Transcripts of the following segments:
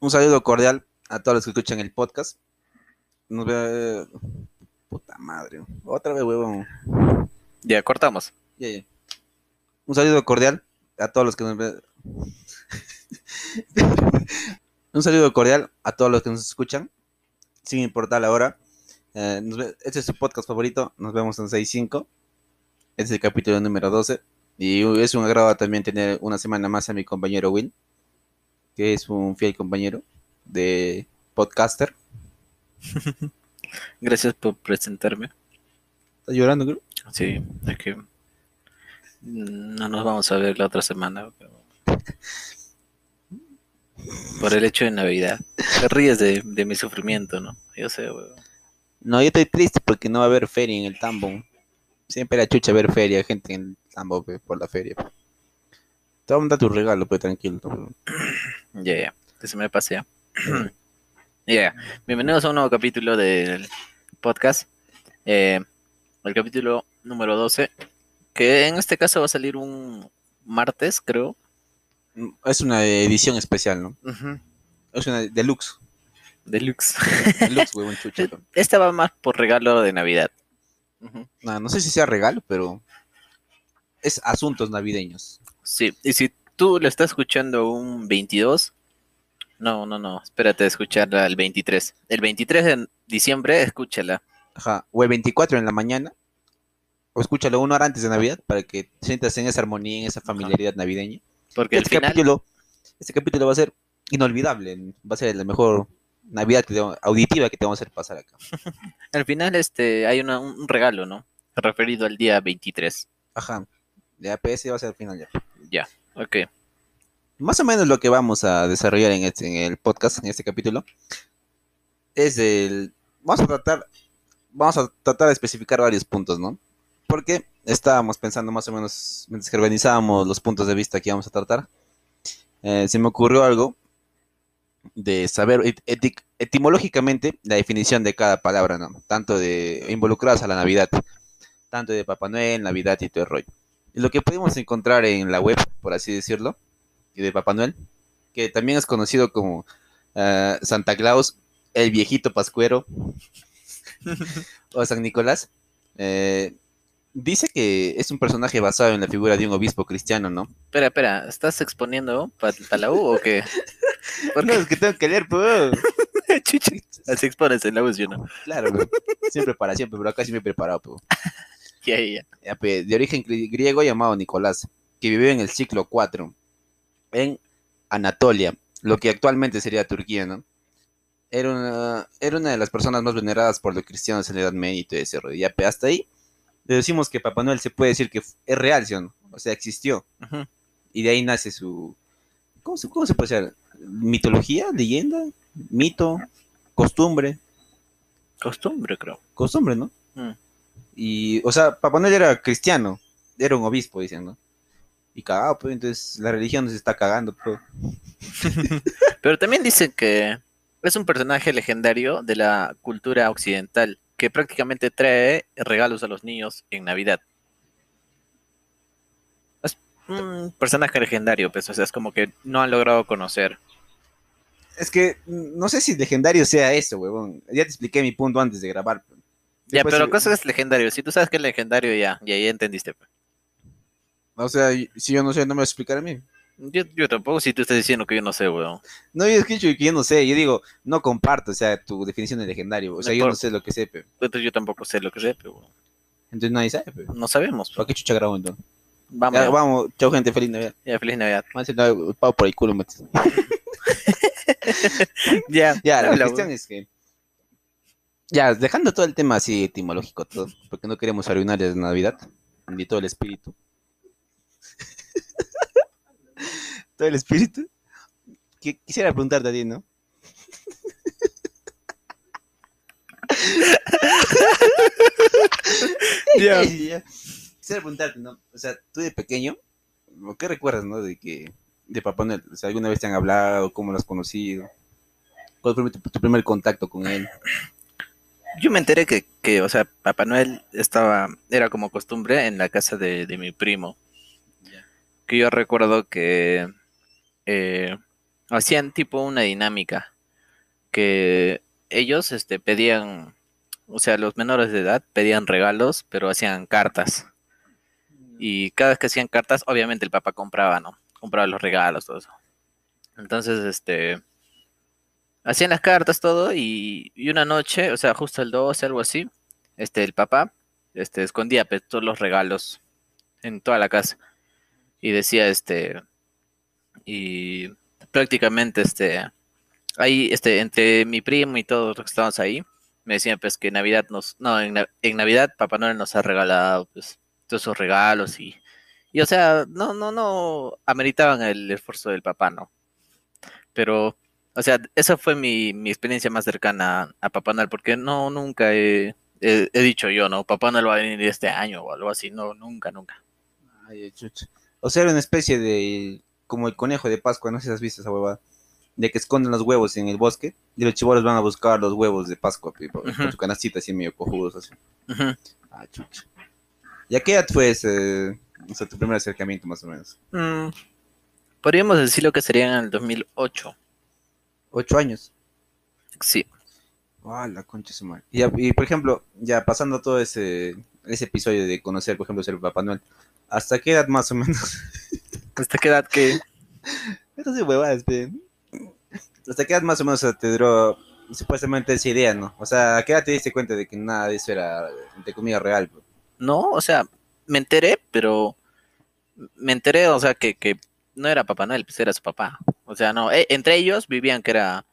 Un saludo cordial a todos los que escuchan el podcast. Nos ve... Puta madre. Otra vez, huevón. Ya, cortamos. Ya, ya. Un saludo cordial a todos los que nos ven. Un saludo cordial a todos los que nos escuchan, sin importar la hora. Eh, ve- este es su podcast favorito. Nos vemos en 6.5. Este es el capítulo número 12. Y es un agrado también tener una semana más a mi compañero Will, que es un fiel compañero de podcaster. Gracias por presentarme. ¿Estás llorando, creo? Sí, es que no nos vamos a ver la otra semana. pero- Por el hecho de Navidad. Te ríes de, de mi sufrimiento, ¿no? Yo sé, weón. No, yo estoy triste porque no va a haber feria en el Tambo. Siempre la chucha ver feria, gente en el Tambo por la feria. Te voy a mandar tu regalo, pues tranquilo. Ya, ya. Que se me pase ya. Ya. Bienvenidos a un nuevo capítulo del podcast. Eh, el capítulo número 12. Que en este caso va a salir un martes, creo. Es una edición especial, ¿no? Es una deluxe. Deluxe. Deluxe, huevón chucha. Esta va más por regalo de Navidad. No, no sé si sea regalo, pero es asuntos navideños. Sí, y si tú lo estás escuchando un 22, no, no, no, espérate a escucharla el 23. El 23 de diciembre, escúchala. Ajá. O el 24 en la mañana. O escúchalo una hora antes de Navidad para que te sientas en esa armonía, en esa familiaridad navideña. Porque al este final, capítulo, este capítulo va a ser inolvidable, va a ser la mejor Navidad que te auditiva que te vamos a hacer pasar acá. al final este, hay una- un regalo, ¿no? Referido al día 23. Ajá. Ya, pues ese va a ser el final ya. Ya, ok. Más o menos lo que vamos a desarrollar en, este, en el podcast, en este capítulo, es el... Vamos a tratar, vamos a tratar de especificar varios puntos, ¿no? Porque estábamos pensando más o menos, mientras que organizábamos los puntos de vista que íbamos a tratar, eh, se me ocurrió algo de saber etimológicamente la definición de cada palabra, ¿no? Tanto de involucradas a la Navidad, tanto de Papá Noel, Navidad y todo. Lo que pudimos encontrar en la web, por así decirlo, y de Papá Noel, que también es conocido como eh, Santa Claus, el viejito pascuero o San Nicolás, eh, dice que es un personaje basado en la figura de un obispo cristiano, ¿no? Espera, espera, ¿estás exponiendo para la U o qué? ¿Por No, es que tengo que leer, pues. Así expones en la U, ¿sí o no? Claro, siempre para siempre, pero acá sí me he preparado, pues. Ya, ya, ya. Ya, pues, de origen gri- griego llamado Nicolás, que vivió en el siglo IV en Anatolia, lo que actualmente sería Turquía, ¿no? Era una, era una de las personas más veneradas por los cristianos en la Edad Media y todo ese rollo. Ya, pues, hasta ahí deducimos que Papá Noel se puede decir que es real, ¿sí o no? O sea, existió. Y de ahí nace su... ¿Cómo se, cómo se puede decir? ¿Mitología? ¿Leyenda? ¿Mito? ¿Costumbre? Costumbre, creo. Costumbre, ¿no? Mm. Y, o sea, Papá Noel era cristiano, era un obispo, dicen, ¿no? Y cagado, pues, entonces la religión se está cagando, pues. Pero también dicen que es un personaje legendario de la cultura occidental que prácticamente trae regalos a los niños en Navidad. Es un personaje legendario, pues, o sea, es como que no han logrado conocer. Es que no sé si legendario sea eso, huevón. Ya te expliqué mi punto antes de grabar. pues. Ya, Después, pero eh, cosa es legendario. Si tú sabes que es legendario, ya, ya, ya entendiste. pues. O sea, si yo no sé, no me vas a explicar a mí. Yo, yo tampoco, si tú estás diciendo que yo no sé, weón. No, yo es que yo, no sé, yo digo, no comparto, o sea, tu definición de legendario. O sea, No yo no sé lo que sé, pe. Entonces yo tampoco sé lo que sé, weón. Entonces nadie sabe, pe. no sabemos. ¿Para qué chucha grabo entonces? Vamos, Ya, ya, vamos, chao gente, feliz Navidad. feliz Navidad. Pavo por el culo. Ya, Ya, la cuestión es que. Ya, dejando todo el tema así etimológico, todo, porque no queremos arruinarles la Navidad, ni todo el espíritu. todo el espíritu. Qui- Quisiera preguntarte a ti, ¿no? Quisiera preguntarte, ¿no? O sea, tú de pequeño, ¿qué recuerdas, no? De que, de Papá Noel, o sea, ¿alguna vez te han hablado? ¿Cómo lo has conocido? ¿Cuál fue tu, tu primer contacto con él? Yo me enteré que, que, o sea, Papá Noel estaba, era como costumbre en la casa de, de mi primo. Que yo recuerdo que eh, hacían tipo una dinámica que ellos este, pedían, o sea, los menores de edad pedían regalos, pero hacían cartas. Y cada vez que hacían cartas, obviamente el papá compraba, ¿no? Compraba los regalos, todo eso. Entonces, este, hacían las cartas, todo, y, y una noche, o sea, justo el 12, algo así, este, el papá, este, escondía pues, todos los regalos en toda la casa. Y decía, este, y prácticamente, este, ahí, este, entre mi primo y todos los que estábamos ahí, me decían, pues, que Navidad nos, no, en, en Navidad Papá Noel nos ha regalado, pues, todos esos regalos y, y, o sea, no, no, no ameritaban el esfuerzo del papá, ¿no? Pero, o sea, esa fue mi, mi experiencia más cercana a, Papá Noel, porque no, nunca he, he, he, dicho yo, ¿no? Papá Noel va a venir este año o algo así, no, nunca, nunca. Ay, chucha. O sea, era una especie de, como el conejo de Pascua, no sé si has visto esa huevada, de que esconden los huevos en el bosque y los chivolos van a buscar los huevos de Pascua, con uh -huh. su canastita así medio cojudos así. Uh -huh. Ah, chucha. ¿Y a qué edad fue ese, o sea, tu primer acercamiento más o menos? Mm, podríamos decirlo que sería en el 2008. ¿Ocho años? Sí. Ah, la concha su madre. Y, y, por ejemplo, ya pasando todo ese, ese episodio de conocer, por ejemplo, ser Papá Noel, ¿hasta qué edad más o menos? ¿Hasta qué edad que? Esto sí huevadas, ¿Hasta qué edad más o menos te duró supuestamente esa idea, no? O sea, ¿a qué edad te diste cuenta de que nada de eso era de comida real? Bro? No, o sea, me enteré, pero me enteré, o sea, que, que no era Papá Noel, pues era su papá. O sea, no, eh, entre ellos vivían que era,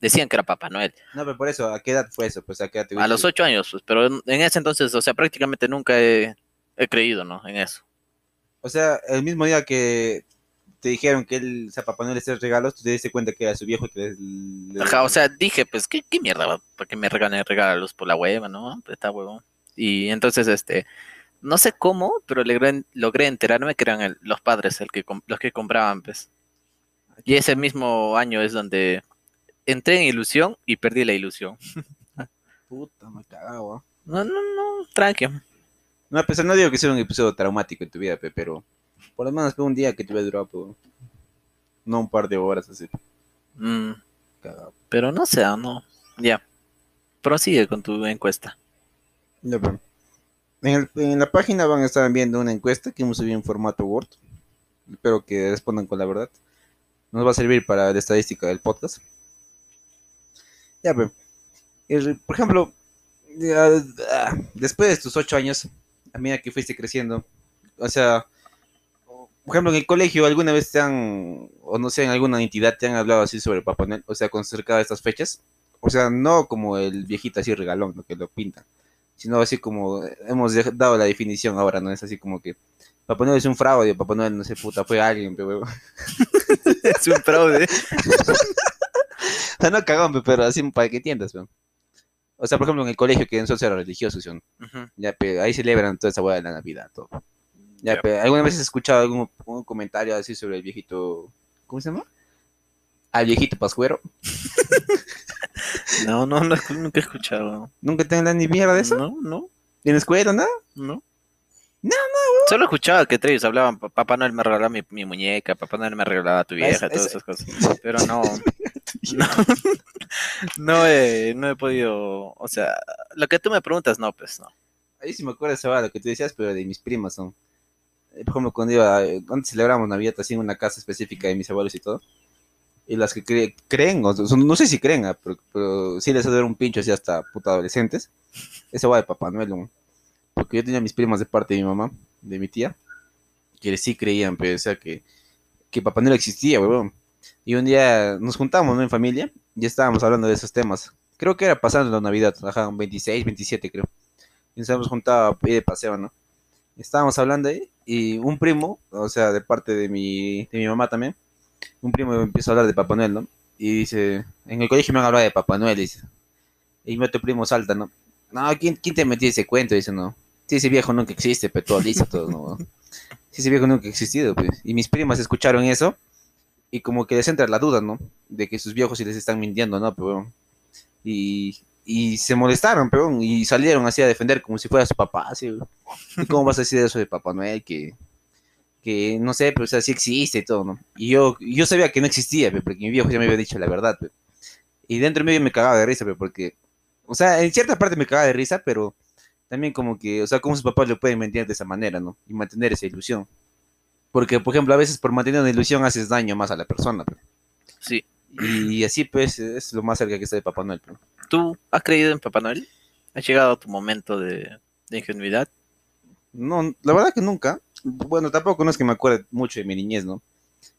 decían que era Papá Noel. No, pero por eso, ¿a qué edad fue eso? Pues a qué edad te A los ocho años, pues, pero en, en, ese entonces, o sea, prácticamente nunca he, he, creído, ¿no? En eso. O sea, el mismo día que te dijeron que él, o sea, Papá Noel le regalos, tú te diste cuenta que era su viejo y que le... Ajá, o sea, dije, pues, ¿qué, qué mierda? ¿Por qué me regalen regalos por la hueva, no? Está huevón. Y entonces, este, no sé cómo, pero logré, logré enterarme que eran el, los padres el que, los que compraban, pues. Y ese mismo año es donde entré en ilusión y perdí la ilusión. Puta, me cagaba. No, no, no, tranquilo. No, pues no digo que sea un episodio traumático en tu vida, pero por lo menos fue un día que te hubiera durado, pero no un par de horas así. Mm. Cagado. Pero no sé, no. Ya. Prosigue con tu encuesta. Ya, pero. En, el, en, la página van a estar viendo una encuesta que hemos subido en formato Word. Espero que respondan con la verdad. Nos va a servir para la estadística del podcast. Ya, pero, por ejemplo, después de estos ocho años, a medida que fuiste creciendo, o sea, por ejemplo, en el colegio, ¿alguna vez te han, o no sé, en alguna entidad te han hablado así sobre Papá Noel? O sea, con cerca de estas fechas. O sea, no como el viejito así regalón, lo que lo pintan sino así como hemos dado la definición ahora, ¿no? Es así como que Papá Noel es un fraude, Papá Noel no sé, puta, fue alguien, pero es un fraude. o sea, no cagón, pero así para que entiendas, pero. O sea, por ejemplo, en el colegio que nosotros era religioso, ¿sí? uh -huh. ya, pero ahí celebran toda esa hueá de la Navidad, todo. Ya, yeah. pero ¿alguna vez has escuchado algún, comentario así sobre el viejito, ¿cómo se llama? Al viejito Pascuero. No, no, no, nunca he escuchado. ¿Nunca te dan ni mierda de eso? No, no. ¿En la escuela, nada? No. No, no, Solo escuchaba que ellos hablaban, Papá Noel me regalaba mi, mi, muñeca, Papá Noel me regalaba tu vieja, es, todas es... esas cosas. Pero no, no, no, he, no he podido, o sea, lo que tú me preguntas, no, pues no. Ahí sí me acuerdo de lo que tú decías, pero de mis primas son. Por ejemplo, cuando iba, cuando celebramos Navidad así en una casa específica de mis abuelos y todo, y las que cre creen, o sea, no sé si creen, ah, pero, pero sí les ha dado un pincho así hasta puta adolescentes. Ese va de Papá Noel, ¿no? Porque yo tenía mis primas de parte de mi mamá, de mi tía, que sí creían, pero o sea, que, que Papá Noel existía, weón. Y un día nos juntamos. En familia, y estábamos hablando de esos temas. Creo que era pasando la Navidad, ajá, un 26, 27 creo. Y nos habíamos juntado ahí de paseo, ¿no? Estábamos hablando y un primo, o sea, de parte de mi, de mi mamá también, un primo empieza a hablar de Papá Noel, ¿no? Y dice, en el colegio me han hablado de Papá Noel, dice. Y mi otro primo salta, ¿no? No, ¿quién, ¿quién te metió ese cuento? Dice, no. Sí, ese viejo nunca existe, pero todo dice todo, ¿no? Sí, ese viejo nunca ha existido, pues. Y mis primas escucharon eso y como que les entra la duda, ¿no? De que sus viejos sí les están mintiendo, ¿no? Pero, y, y se molestaron, pero, y salieron así a defender como si fuera su papá, así, ¿Y cómo vas a decir eso de Papá Noel? Que, que no sé, pero o sea, sí existe y todo, ¿no? Y yo, yo sabía que no existía, pe, porque mi viejo ya me había dicho la verdad, pe. Y dentro de mí me cagaba de risa, pe, porque, o sea, en cierta parte me cagaba de risa, pero también como que, o sea, cómo sus papás le pueden mentir de esa manera, ¿no? Y mantener esa ilusión. Porque, por ejemplo, a veces por mantener una ilusión haces daño más a la persona, pe. Sí. Y así, pues, es lo más cerca que está de Papá Noel, pe. ¿Tú has creído en Papá Noel? ¿Ha llegado tu momento de, de ingenuidad? No, la verdad que nunca. Bueno, tampoco no es que me acuerde mucho de mi niñez, ¿no?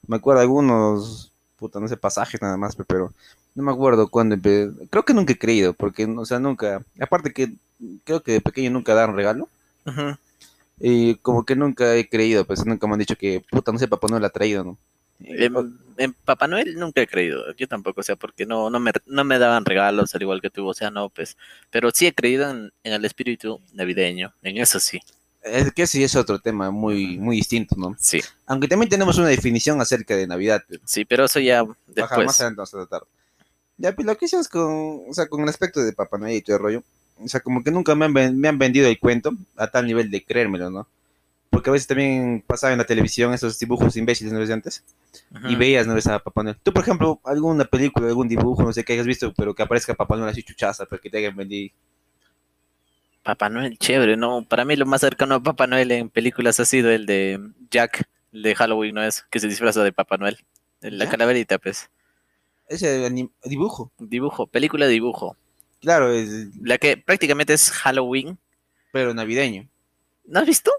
Me acuerdo algunos, puta, no sé, pasajes nada más, pe, pero no me acuerdo cuándo empe- Creo que nunca he creído, porque, o sea, nunca. Aparte que creo que de pequeño nunca daban regalo. Y como que nunca he creído, pues nunca me han dicho que, puta, no sé, papá no la ha traído, ¿no? En, en Papá Noel nunca he creído, yo tampoco, o sea, porque no, no, me, no me daban regalos al igual que tú, o sea, no, pues, pero sí he creído en, en el espíritu navideño, en eso sí, Es que sí es otro tema muy, muy distinto, ¿no? sí, Aunque también tenemos una definición acerca de Navidad, pero sí, pero eso ya Ajá, más después. adelante vamos a tratar. Ya, pues lo que hicimos con, o sea, con el aspecto de Papá Noel y todo el rollo, o sea, como que nunca me han, me han vendido el cuento a tal nivel de creérmelo, ¿no? Porque a veces también pasaba en la televisión esos dibujos imbéciles, ¿no ves antes? Y veías, ¿no ves a Papá Noel? Tú, por ejemplo, alguna película, algún dibujo, no sé qué hayas visto, pero que aparezca Papá Noel así chuchaza, pero que te hayan vendido. Papá Noel, chévere, ¿no? Para mí lo más cercano a Papá Noel en películas ha sido el de Jack, el de Halloween, ¿no es? Que se disfraza de Papá Noel. La ¿Ya? calaverita, pues. Ese dibujo, Dibujo, película de dibujo. claro, es, La que prácticamente es Halloween. pero navideño. ¿No has visto?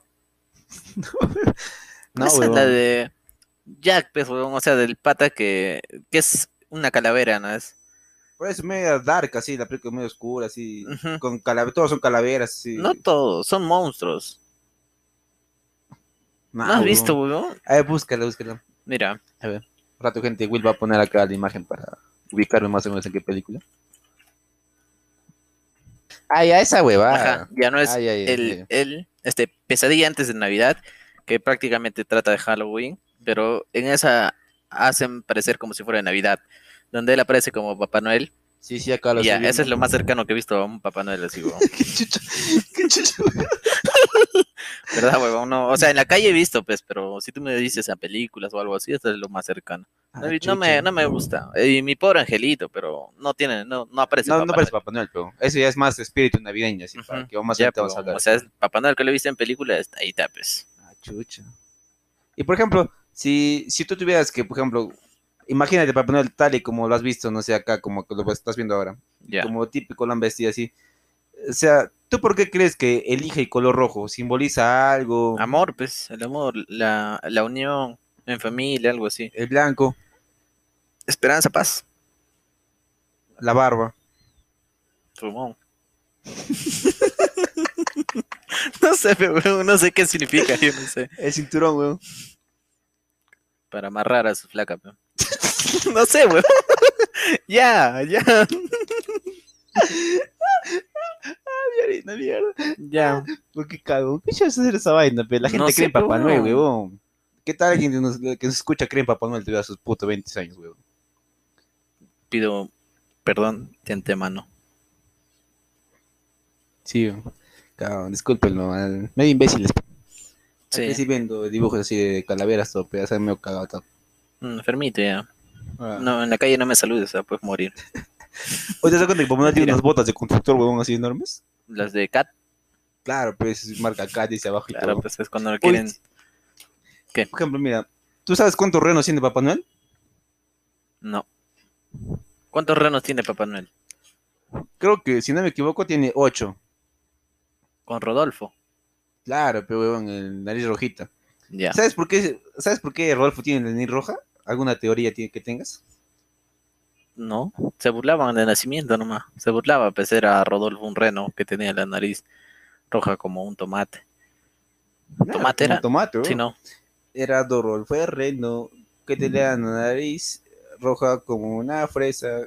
No, Esa es la de Jack, pues, o sea, del pata que, que es una calavera, ¿no es? Por eso medio dark, así, la película medio oscura, así, con calaveras, todos son calaveras, así. No todos, son monstruos. Nah, ¿No has visto, huevón? A ver, búscala, búscala. Mira, A ver, rato, gente, Will va a poner acá la imagen para ubicarme más o menos en qué película. Ah, ya, esa huevada. ajá, ya no es Ah, ya, ya, ya, el, ya. el, este, pesadilla antes de Navidad, que prácticamente trata de Halloween, pero en esa hacen parecer como si fuera de Navidad, donde él aparece como Papá Noel. Sí, sí, acá lo Y ya, ese es lo más cercano que he visto a un Papá Noel, así, qué chucha, qué chucha. ¿Verdad, huevón? No, o sea, en la calle he visto, pues, pero si tú me dices a películas o algo así, esto es lo más cercano. No, Ah, no me, chucha. no me gusta. Y mi pobre angelito, pero no tiene, no, no aparece No, Papá no parece Noel. Papá Noel, pero eso ya es más espíritu navideño, así, para Ujú. que más Ya, adelante vamos a pero, hablar. o sea, es Papá Noel que lo he visto en películas, ahí está, pues. Ah, chucha. Y por ejemplo, si, si tú tuvieras que, por ejemplo, imagínate Papá Noel tal y como lo has visto, no sé, acá, como lo estás viendo ahora, Ya. como típico lo han vestido así. O sea, ¿tú por qué crees que elige el color rojo? ¿Simboliza algo? Amor, pues, el amor, la, la unión en familia, algo así. El blanco, Esperanza, paz. la barba. Rumón. no sé, pero no sé qué significa, yo no sé. El cinturón, weón. Para amarrar a su flaca, pero. no sé, weón. ya, ya, Mierda, mierda. ya. ¿Por qué cago? ¿Qué es hacer esa vaina? pe? La gente No cree en Papá. Noel, weón. ¿Qué tal alguien que nos, que nos escucha cree en Papá Noel te a sus putos 20 años, weón? Pido perdón de antemano. Sí. Cabrón, discúlpenlo, al- medio imbéciles. Sí, sí viendo dibujos así de calaveras, todo, pero se medio cagado todo. mm, enfermito ya. Ah. No, en la calle no me saludes, o sea, puedes morir. Oye, ¿te das cuenta que Papá Noel tiene unas botas de constructor, weón, así enormes? Las de Cat, Claro, pues marca acá, dice abajo y claro, todo. pues es cuando lo quieren. ¿Qué? Por ejemplo, mira, ¿tú sabes cuántos renos tiene Papá Noel? No. ¿Cuántos renos tiene Papá Noel? Creo que, si no me equivoco, tiene 8. Con Rodolfo. Claro, pero weón, el nariz rojita. Ya. ¿Sabes por qué, ¿sabes por qué Rodolfo tiene la nariz roja? ¿Alguna teoría que tengas? No, se burlaban de nacimiento nomás. Se burlaba, pues era Rodolfo un reno que tenía la nariz roja como un tomate. ¿Tomate era? Tomate, weón. Si no, Era Rodolfo el reno que tenía la nariz roja como una fresa.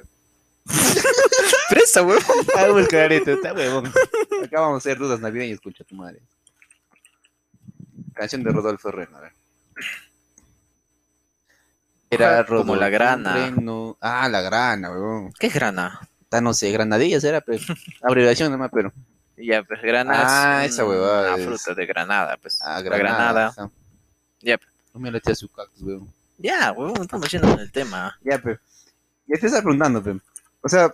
presa, huevón. Ah, buscar esto, está huevón. Acá vamos a hacer dudas navideñas, escucha tu madre. Canción de Rodolfo Reno, a ver. Era como la grana. Reno. Ah, la grana, huevón. ¿Qué es grana? Está, no sé, granadillas era, pero. Abreviación nomás, pero. Ya, pues grana Ah, es esa una huevada es- fruta de granada, pues. Ah, granada, ajá. Ya, pe. No me tía su cactus, weón. ya, huevón, estamos yendo en el tema. Ya, pe. Ya te estás preguntando, pe. O sea,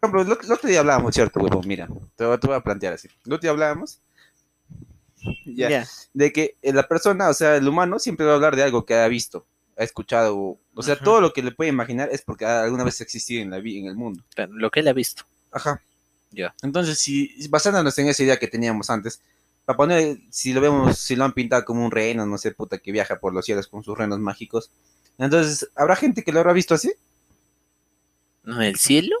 por ejemplo, lo, lo otro día hablábamos, ¿cierto, huevón? Mira, te, voy- te voy a plantear así. El otro día hablábamos. Ya. De que eh, la persona, o sea, el humano siempre va a hablar de algo que ha visto, ha escuchado. O, o sea, Ajá. todo lo que le puede imaginar es porque alguna vez ha existido en, la en el mundo. Pero Lo que él ha visto. Ajá. Ya. Entonces, si basándonos en esa idea que teníamos antes, Papá Noel, si lo vemos, si lo han pintado como un reno, no sé, puta, que viaja por los cielos con sus renos mágicos, entonces, ¿habrá gente que lo habrá visto así? No, el cielo.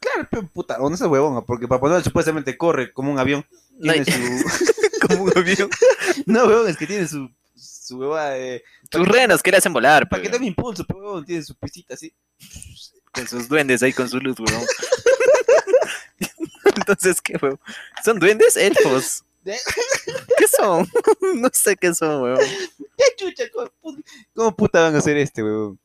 Claro, pero puta, o no es huevón, porque Noel supuestamente corre como un avión, No, tiene su... no, huevón, es que tiene su, su huevada de... Sus renos que le hacen volar, Para que mi impulso, pues, huevón, tiene su pisita así. con sus duendes ahí con su luz, huevón. Entonces, ¿qué, huevón? ¿Son duendes? Elfos. ¿Qué son? no sé qué son, huevón. ¿Qué chucha? ¿Cómo, pu- cómo puta van a hacer este, huevón?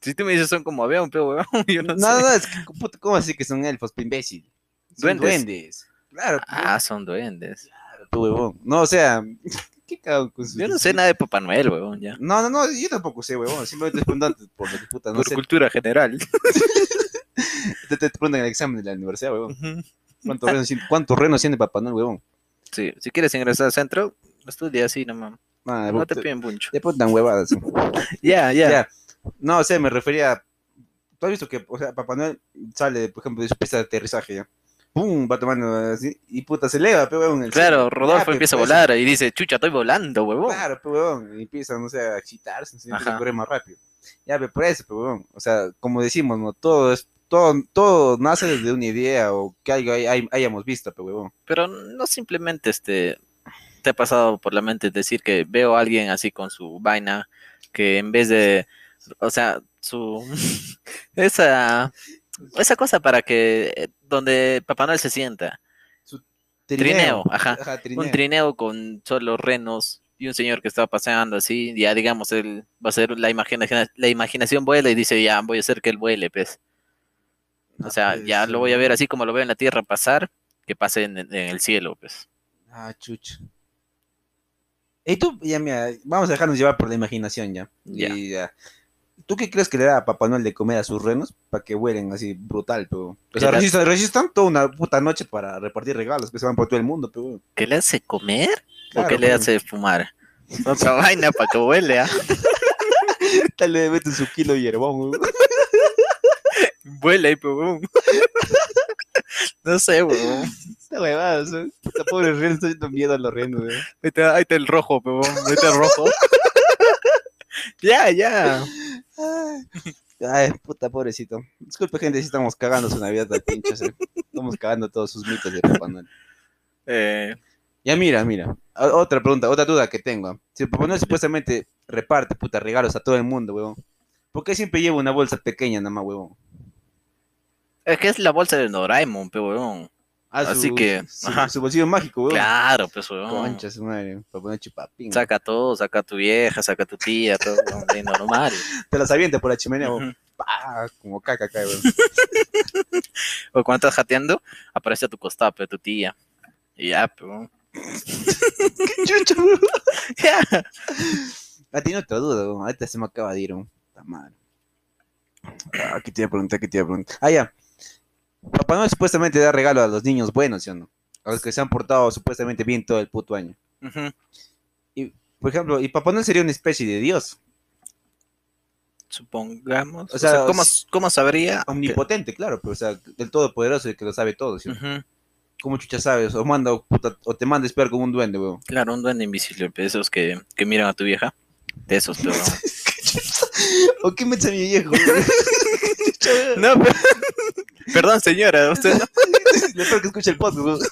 Si tú me dices son como avión, pero huevón, yo no, No, sé. no, no, es que, ¿cómo así que son elfos, pe imbécil? Son Duendes. duendes. Claro, Ah, son duendes. Tu huevón. No, o sea, ¿qué cago con sus- Yo no sé nada de Papá Noel, huevón, ya. No, no, no, yo tampoco sé, huevón. Simplemente es preguntando por lo que puta, no Por sé. cultura general. Te, te preguntan en el examen de la universidad, huevón. ¿Cuántos renos, tiene- cuántos renos tiene Papá Noel, huevón? Sí, si quieres ingresar al centro, estudia así. Ah, No te te, piden mucho. te preguntan huevadas. Ya, ya. Ya. No, o sea, me refería. ¿Tú has visto que, o sea, Papá Noel sale, por ejemplo, de su pista de aterrizaje, ya? ¡Pum! Va tomando así y puta se eleva, pe huevón. en el Claro, cielo. Rodolfo empieza a pues, volar y dice, chucha, estoy volando, huevón. Claro, pe huevón. Y empieza, no sé, a excitarse, se correr más rápido. Ya, pe, por eso, pe huevón. O sea, como decimos, ¿no? Todo es. Todo, todo nace desde una idea o que algo hay- hay- hayamos visto, pe huevón. Pero no simplemente este te ha pasado por la mente decir que veo a alguien así con su vaina que en vez de, o sea, su esa esa cosa para que eh, donde Papá Noel se sienta, Trineo, ajá. trineo. un trineo con solo renos y un señor que estaba paseando así, ya digamos él va a ser la imaginación, la imaginación vuela y dice ya voy a hacer que él vuele, pues. O Ah, sea, pues, ya lo voy a ver así como lo veo en la tierra pasar, que pase en, en el cielo, pues. Ah, chucha. Y tú, ya mira, vamos a dejarnos llevar por la imaginación ya. Ya. Y ya. ¿Tú qué crees que le da a Papá Noel de comer a sus renos para que huelen así brutal, pero? O sea, resistan, resistan toda una puta noche para repartir regalos que se van por todo el mundo, pero. ¿Qué le hace comer? ¿O qué le hace fumar? Otra vaina para que huele, ¿ah? Tal le meten su kilo de hierbón, ahí, pues, weón. No sé, weón. Esta huevada, puta pobre reno está haciendo miedo a los renos, weón. Ahí está, el rojo, weón. Ahí está el rojo. Ya, ya. Ay, puta, pobrecito. Disculpe, gente, si estamos cagando su Navidad de eh. Estamos cagando todos sus mitos de Papá Noel. Eh, Ya mira, mira. Otra pregunta, otra duda que tengo. Si Papá Noel supuestamente reparte puta regalos a todo el mundo, huevón. ¿Por qué siempre lleva una bolsa pequeña nada más, huevón? es que es la bolsa de Doraemon, pues, weón. Ah, Así que, Su, ajá. su bolsillo mágico, huevón. Claro, pues, weón. Concha su madre, para poner chupapín. Saca todo, saca a tu vieja, saca a tu tía, todo, weón, normal. Te las avienta por la chimenea. Pa, Como caca cae, huevón. O cuando estás jateando, aparece a tu costado, pues, tu tía. Y ya, weón. Chucha, huevón. Ya. Ah, tiene otra duda, huevón. Ahorita se me acaba de ir, huevón. Puta madre. Ah, ¿qué te iba a preguntar? ¿Qué te iba a preguntar? Ah, ya. Papá Noel supuestamente da regalo a los niños buenos, ¿sí o no? A los que se han portado supuestamente bien todo el puto año. Ujú. Por ejemplo, y Papá Noel sería una especie de Dios. Supongamos. O O sea, sea, ¿cómo, cómo sabría? Omnipotente, claro, pero o sea, del todopoderoso y que lo sabe todo, ¿sí? o no? Ujú. ¿Cómo chucha sabes? O, manda, o, puta, o te manda a esperar como un duende, weón. Claro, un duende invisible, de esos que, que miran a tu vieja. De esos, pero... ¿O qué me echa mi viejo? no, pero... Perdón, señora, usted no... Que escuche el podcast.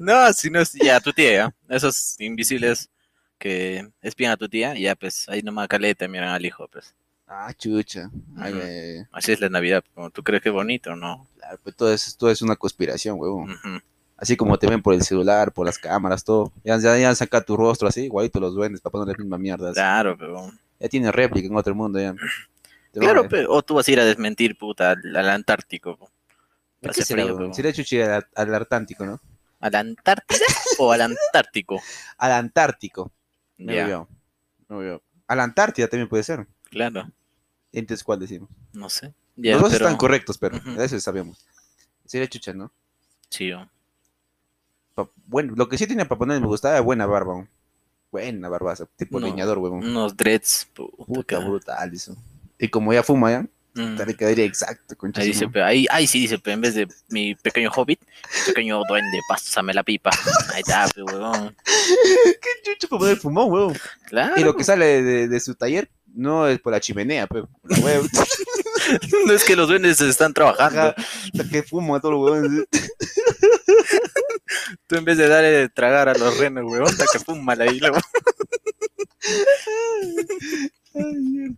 No, si no es ya tu tía, ¿ya? Esos invisibles que espían a tu tía, ya pues ahí nomás caleta miran al hijo, pues. Ah, chucha. Ay. Así es la Navidad, como tú crees que es bonito, ¿no? Claro, pues todo es, todo es una conspiración. Ujú. Así como te ven por el celular, por las cámaras, todo. Ya, ya, ya han sacado tu rostro así, igualito los duendes, papá no la misma mierda. así. Claro, pero... Ya tiene réplica en otro mundo, ya. Claro, pero... O tú vas a ir a desmentir, puta, al, al Antártico. ¿Qué será, pero- chuchi al, al Atlántico, ¿no? ¿A la Antártida o al Antártico? Al Antártico. Ya, veo. Me veo. A la Antártida también puede ser. claro. Entonces, ¿cuál decimos? No sé. Los dos pero- están correctos, pero Ujú. eso sabemos. Sería chucha, ¿no? Sí, oh. Bueno, lo que sí tenía para poner me gustaba buena barba. ¿no? Buena barbaza, tipo No. leñador, huevón. unos dreads. puta, Puta, brutal eso. Y como ya fuma ya, Mm. te le quedaría exacto, concha Ahí dice, pe- ahí, ahí sí dice, pe, en vez de mi pequeño hobbit, pequeño duende, pásame la pipa. Ahí está, pe, huevón. ¿Qué chucha para poner fumón, huevón? Claro. Y lo que sale de, de su taller no es por la chimenea, pero por la huevo. No es que los duendes están trabajando. Ajá, que fuma a todos los huevones. Tú en vez de darle de tragar a los renos, huevón, que fúmala ahí. luego. Ay, mierda.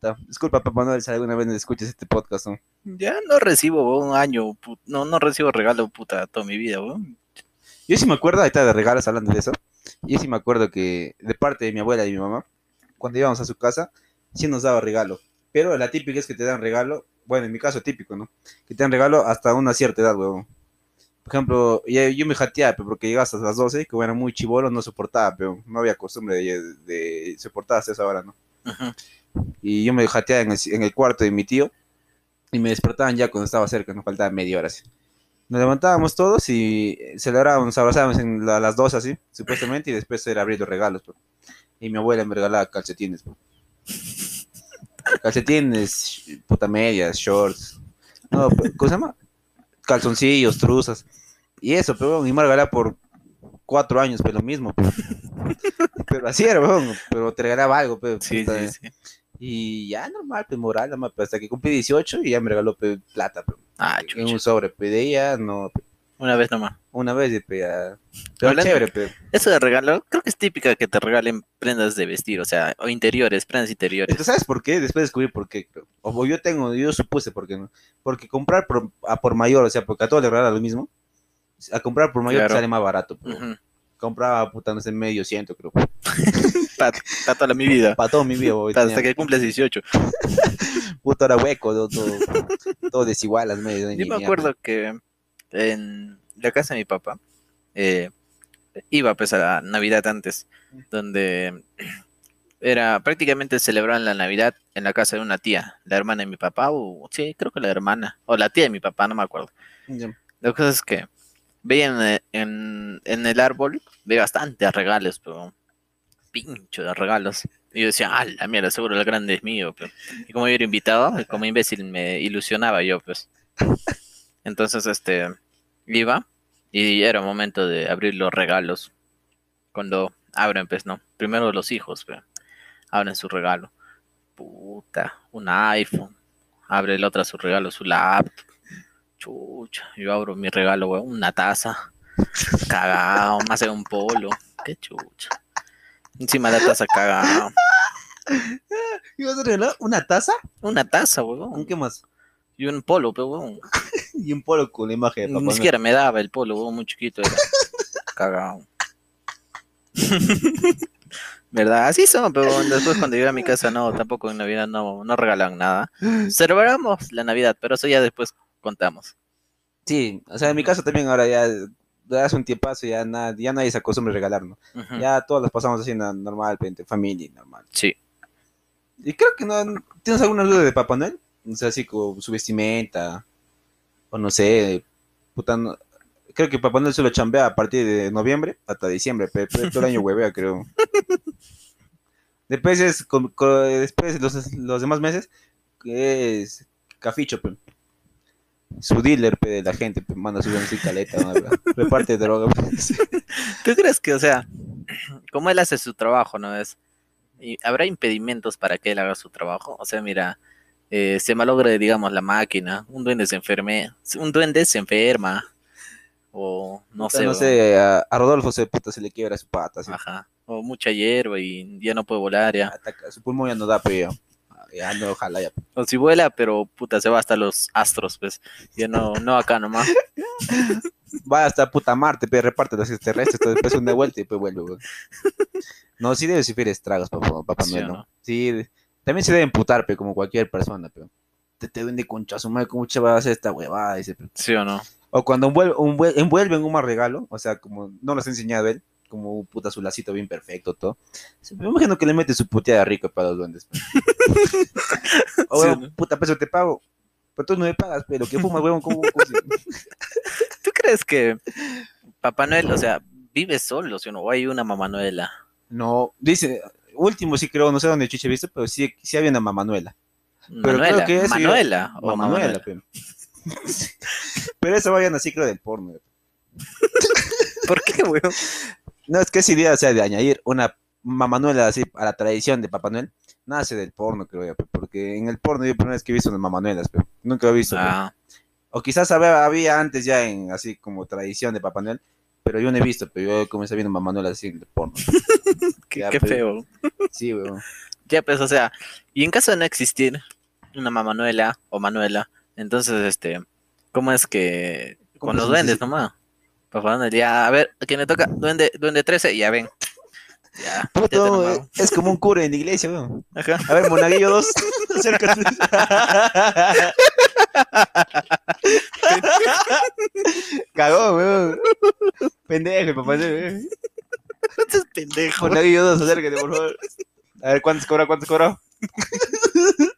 Puta. Disculpa, Papá Noel, si alguna vez escuchas este podcast, ¿no? Ya no recibo un año, no, no recibo regalo, puta, toda mi vida, huevón. Yo sí me acuerdo, ahí está de regalos hablando de eso. Yo sí me acuerdo que de parte de mi abuela y mi mamá, cuando íbamos a su casa, sí nos daba regalo. Pero la típica es que te dan regalo, bueno, en mi caso típico, ¿no? Que te dan regalo hasta una cierta edad, huevón. Por ejemplo, yo, me jateaba, pero porque llegaba hasta las 12, que era muy chivolo, no soportaba, pero no había costumbre de, de soportar hasta esa hora, ¿no? Ujú. Y yo me jateaba en el, en el cuarto de mi tío y me despertaban ya cuando estaba cerca, nos faltaba media hora así. Nos levantábamos todos y celebrábamos, nos abrazábamos en la- las dos así, supuestamente, y después era abrir los regalos. pues. Y mi abuela me regalaba calcetines. pues. Calcetines, puta medias, shorts. No, pues, ¿cómo se llama? Calzoncillos, truzas. Y eso, pero y me regalaba por cuatro años, pero lo mismo. pues. Pero así era, weón, pero te regalaba algo, pero Sí, sí, sí. Y ya normal, pues moral, más, pues, hasta que cumplí 18 y ya me regaló pues, plata, pues, Ah, en un sobre, pues, de ya no, pues, Una vez nomás. una vez, y, pues, ya, pero Hablando- chévere, pues, Eso de regalo, creo que es típica que te regalen prendas de vestir, o sea, o interiores, prendas interiores. Entonces, ¿sabes por qué? Después descubrí por qué, creo. o yo tengo, yo supuse por qué, ¿no? Porque comprar por, a por mayor, o sea, porque a todos les regalan lo mismo, a comprar por mayor te sale más barato, pues. Ujú. Compraba, puta, no sé, medio ciento, creo, Pa- pa' toda mi vida. para todo mi vida, hoy Hasta tenía- que cumples 18. puta, era hueco, todo, todo, todo desigual, las medias, Yo me acuerdo que en la casa de mi papá eh, iba pues a la Navidad antes, donde era prácticamente celebraban la Navidad en la casa de una tía, la hermana de mi papá, o sí, creo que la hermana, o la tía de mi papá, no me acuerdo. Ya. La cosa es que veían eh, en, en el árbol, veía bastantes regalos, pero pincho de regalos. Y yo decía, ah, la mierda, seguro el grande es mío. Pero. Y como yo era invitado, como imbécil me ilusionaba yo, pues. Entonces, este, iba y era momento de abrir los regalos. Cuando abren, pues, no. Primero los hijos, pero abren su regalo. Puta, un iPhone. Abre el otro su regalo, su laptop. Chucha, yo abro mi regalo, weón, una taza. Cagado, más de un polo. Qué chucha. Encima de la taza cagado. ¿Ibas a regalar una taza? Una taza, ¿Con weón. qué más? Y un polo, pero weón. Y un polo con la imagen de Papá Ni siquiera me daba el polo, weón, muy chiquito era. Cagado. ¿Verdad? Así son, pero después cuando llegué a mi casa, no, tampoco en Navidad no, no regalan nada. Celebramos la Navidad, pero eso ya después contamos. Sí, o sea, en mi caso también ahora ya, ya hace un tiempazo, ya, nada, ya nadie se acostumbra a regalar, ¿no? Ujú. Ya todos las pasamos así normal, entre familia, y normal. Sí. Y creo que no, ¿tienes alguna duda de Papá Noel? O sea, así como su vestimenta, o no sé, puta, no- creo que Papá Noel solo chambea a partir de noviembre hasta diciembre, pero, pero todo el año huevea, creo. Después es, con- con- después los, los demás meses, es caficho, pe. Su dealer, pe, de la gente, pe, manda su ¿no? reparte droga. pe. ¿Tú crees que, o sea, como él hace su trabajo, ¿no es? ¿Y ¿Habrá impedimentos para que él haga su trabajo? O sea, mira, eh, se malogre, digamos, la máquina, un duende se enferme, un duende se enferma, o no Puta, sé, no o- sé, a, a Rodolfo se, puta, se le quiebra su pata, así. ajá, o mucha hierba y ya no puede volar ya. Ataca- su pulmón ya no da, ya no, ojalá ya. O si vuela, pero puta, se va hasta los astros, pues, ya no, no acá nomás. Va hasta puta Marte, pero reparte los extraterrestres, después una vuelta y después vuelve, güey. No, sí debe sufrir estragos, papá, papá Sí, Noel, ¿o ¿no? no? Sí, también se debe emputar, pero como cualquier persona, pero te, te vende concha su madre, ¿cómo va a hacer esta huevada? Dice. ¿Sí o no? O cuando envuel- envuel- envuelven un mal regalo, o sea, como no los ha enseñado él, como un puta su lacito bien perfecto, todo. Me imagino que le mete su puteada rico para los duendes. o, Sí, huevón, ¿no? puta, peso te pago. Pero tú no me pagas, pero que fumas, huevón, se- ¿Tú crees que Papá Noel, o sea, vive solo, ¿sí o no? O hay una Mamá Noela. No, dice, último sí creo, no sé dónde chuche he visto, pero sí, sí había una Mamanuela. Pero Manuela, creo que es- Manuela o Manuela. pero. pero eso vayan así creo del porno. ¿Por qué, weón? No, es que esa idea, o sea, de añadir una Mamanuela así a la tradición de Papá Noel, nace del porno, creo yo, porque en el porno yo primera vez que he visto unas Mamanuelas, pero nunca lo he visto. Ah, O quizás había, había antes ya en así como tradición de Papá Noel, pero yo no he visto, pero yo comencé viendo Mamanuelas así en el porno. qué, Ya, qué pero- feo. Sí, weón. Ya, pues, o sea, y en caso de no existir una Mamanuela o Manuela, entonces, este, ¿cómo es que ¿Cómo con los duendes nomás? Papá Noel, ya, a ver, ¿a quién le toca? Duende, duende 13, ya ven. Ya, Puto, nomás. eh, es como un cura en la iglesia, weón. Ajá. A ver, Monaguillo 2, acércate. Cagó, weón. Pendejo, papá. weón. Estás pendejo. Monaguillo 2, acércate, por favor. A ver, ¿cuántos cobra? ¿Cuántos cobra?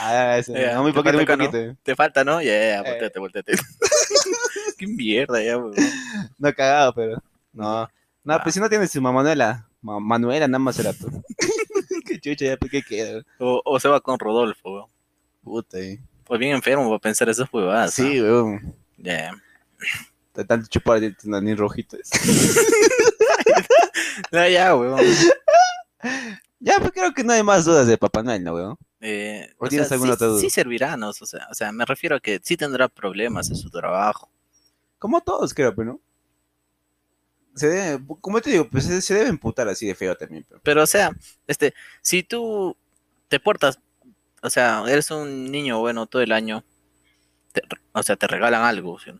ah, no, muy te poquito, muy ¿no? poquito. Te falta, ¿no? Ya, ya, Eh. volteate, volteate. Qué mierda, ya, weón. No he cagado, pero. No. No, Ah. pues si no tienes su Manuela. Ma- Manuela, nada más será tú. Qué chucha, ya, pues, ¿qué queda? O, o se va con Rodolfo, weón. Puta, eh. Pues bien enfermo para pensar esas huevadas. Sí, ¿no? weón. Ya. De tanto chupar de ni rojito. Ya, ya, weón. Ya, pues creo que no hay más dudas de Papá Noel, ¿no, weón? Eh, ¿O o tienes sea, alguna sí, duda? sí servirá, ¿no? O sea, o sea, me refiero a que sí tendrá problemas en su trabajo. Como todos, creo, pero no. Se debe, como te digo, pues se, debe emputar así de feo también. Pero. Pero, o sea, este, si tú te portas, o sea, eres un niño bueno todo el año, te- o sea, te regalan algo, ¿sí?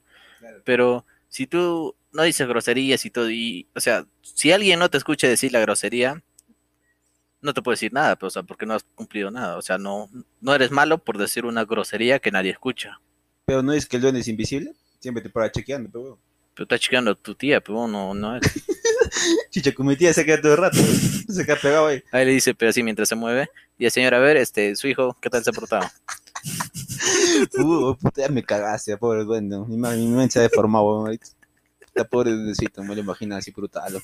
pero si tú no dices groserías y todo, y, o sea, si alguien no te escucha decir la grosería, no te puede decir nada, pero, o sea, porque no has cumplido nada, o sea, no, no eres malo por decir una grosería que nadie escucha. Pero no es que el duende es invisible. Siempre te para chequeando, pero. Pero está chequeando a tu tía, pero no, no es. Chicha, con mi tía se queda todo el rato. se queda pegado ahí. Ahí le dice, pero así mientras se mueve, y el señor, a ver, este, su hijo, ¿qué tal se ha portado? Uh, puta, ya me cagaste, pobre duende. Mi, mi mente se ha deformado. La pobre duendecito, me lo imagino así brutal.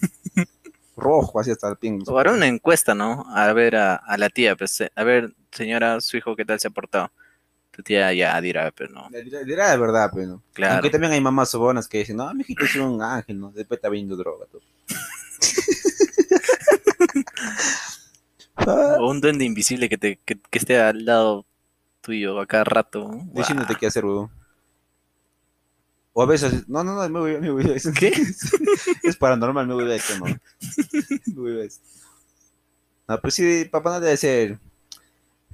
Rojo, así hasta el pin. O hará una encuesta, ¿no? A ver a, a la tía, pues, eh, a ver, señora, su hijo, ¿qué tal se ha portado? Tu tía ya dirá, pero no. Le dirá- dirá de verdad, pero no. Claro. Aunque también hay mamás sobonas que dicen, no, mi hijito es un ángel, ¿no? Después está viendo droga. Todo. O un duende invisible que, te, que, que esté al lado tuyo a cada rato. ¿no? Diciéndote qué hacer, huevón. O a veces, no, no, no, me voy, me voy. Es, ¿Qué? es paranormal, me voy de esto, no. Me voy de esto. No, pues sí, papá no debe ser.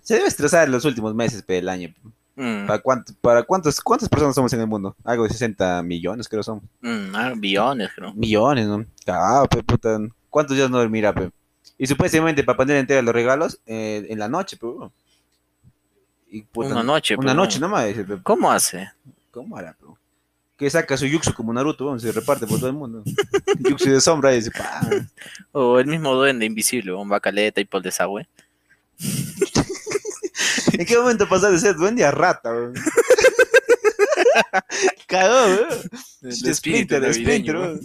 Se debe estresar los últimos meses del año. Mm, ¿Para, cuánto, para cuántos, cuántas personas somos en el mundo? Algo de 60 millones, creo somos. mm, ah, billones, creo. Millones, ¿no? Cagado, pe, puta. ¿Cuántos días no dormirá, pe? Y supuestamente Papá Noel entrega los regalos eh, en la noche, pe. Y, puta, Una noche. Una pero noche no. nomás. ¿Cómo hace? ¿Cómo hará? Que saca su yuxu como Naruto, weón, se reparte por todo el mundo. yuxu de sombra y dice, pa. O el mismo duende invisible, un bacaleta y por desagüe. ¿En qué momento pasar de ser duende a rata, weón? Cagó, weón. Splinter, Splinter.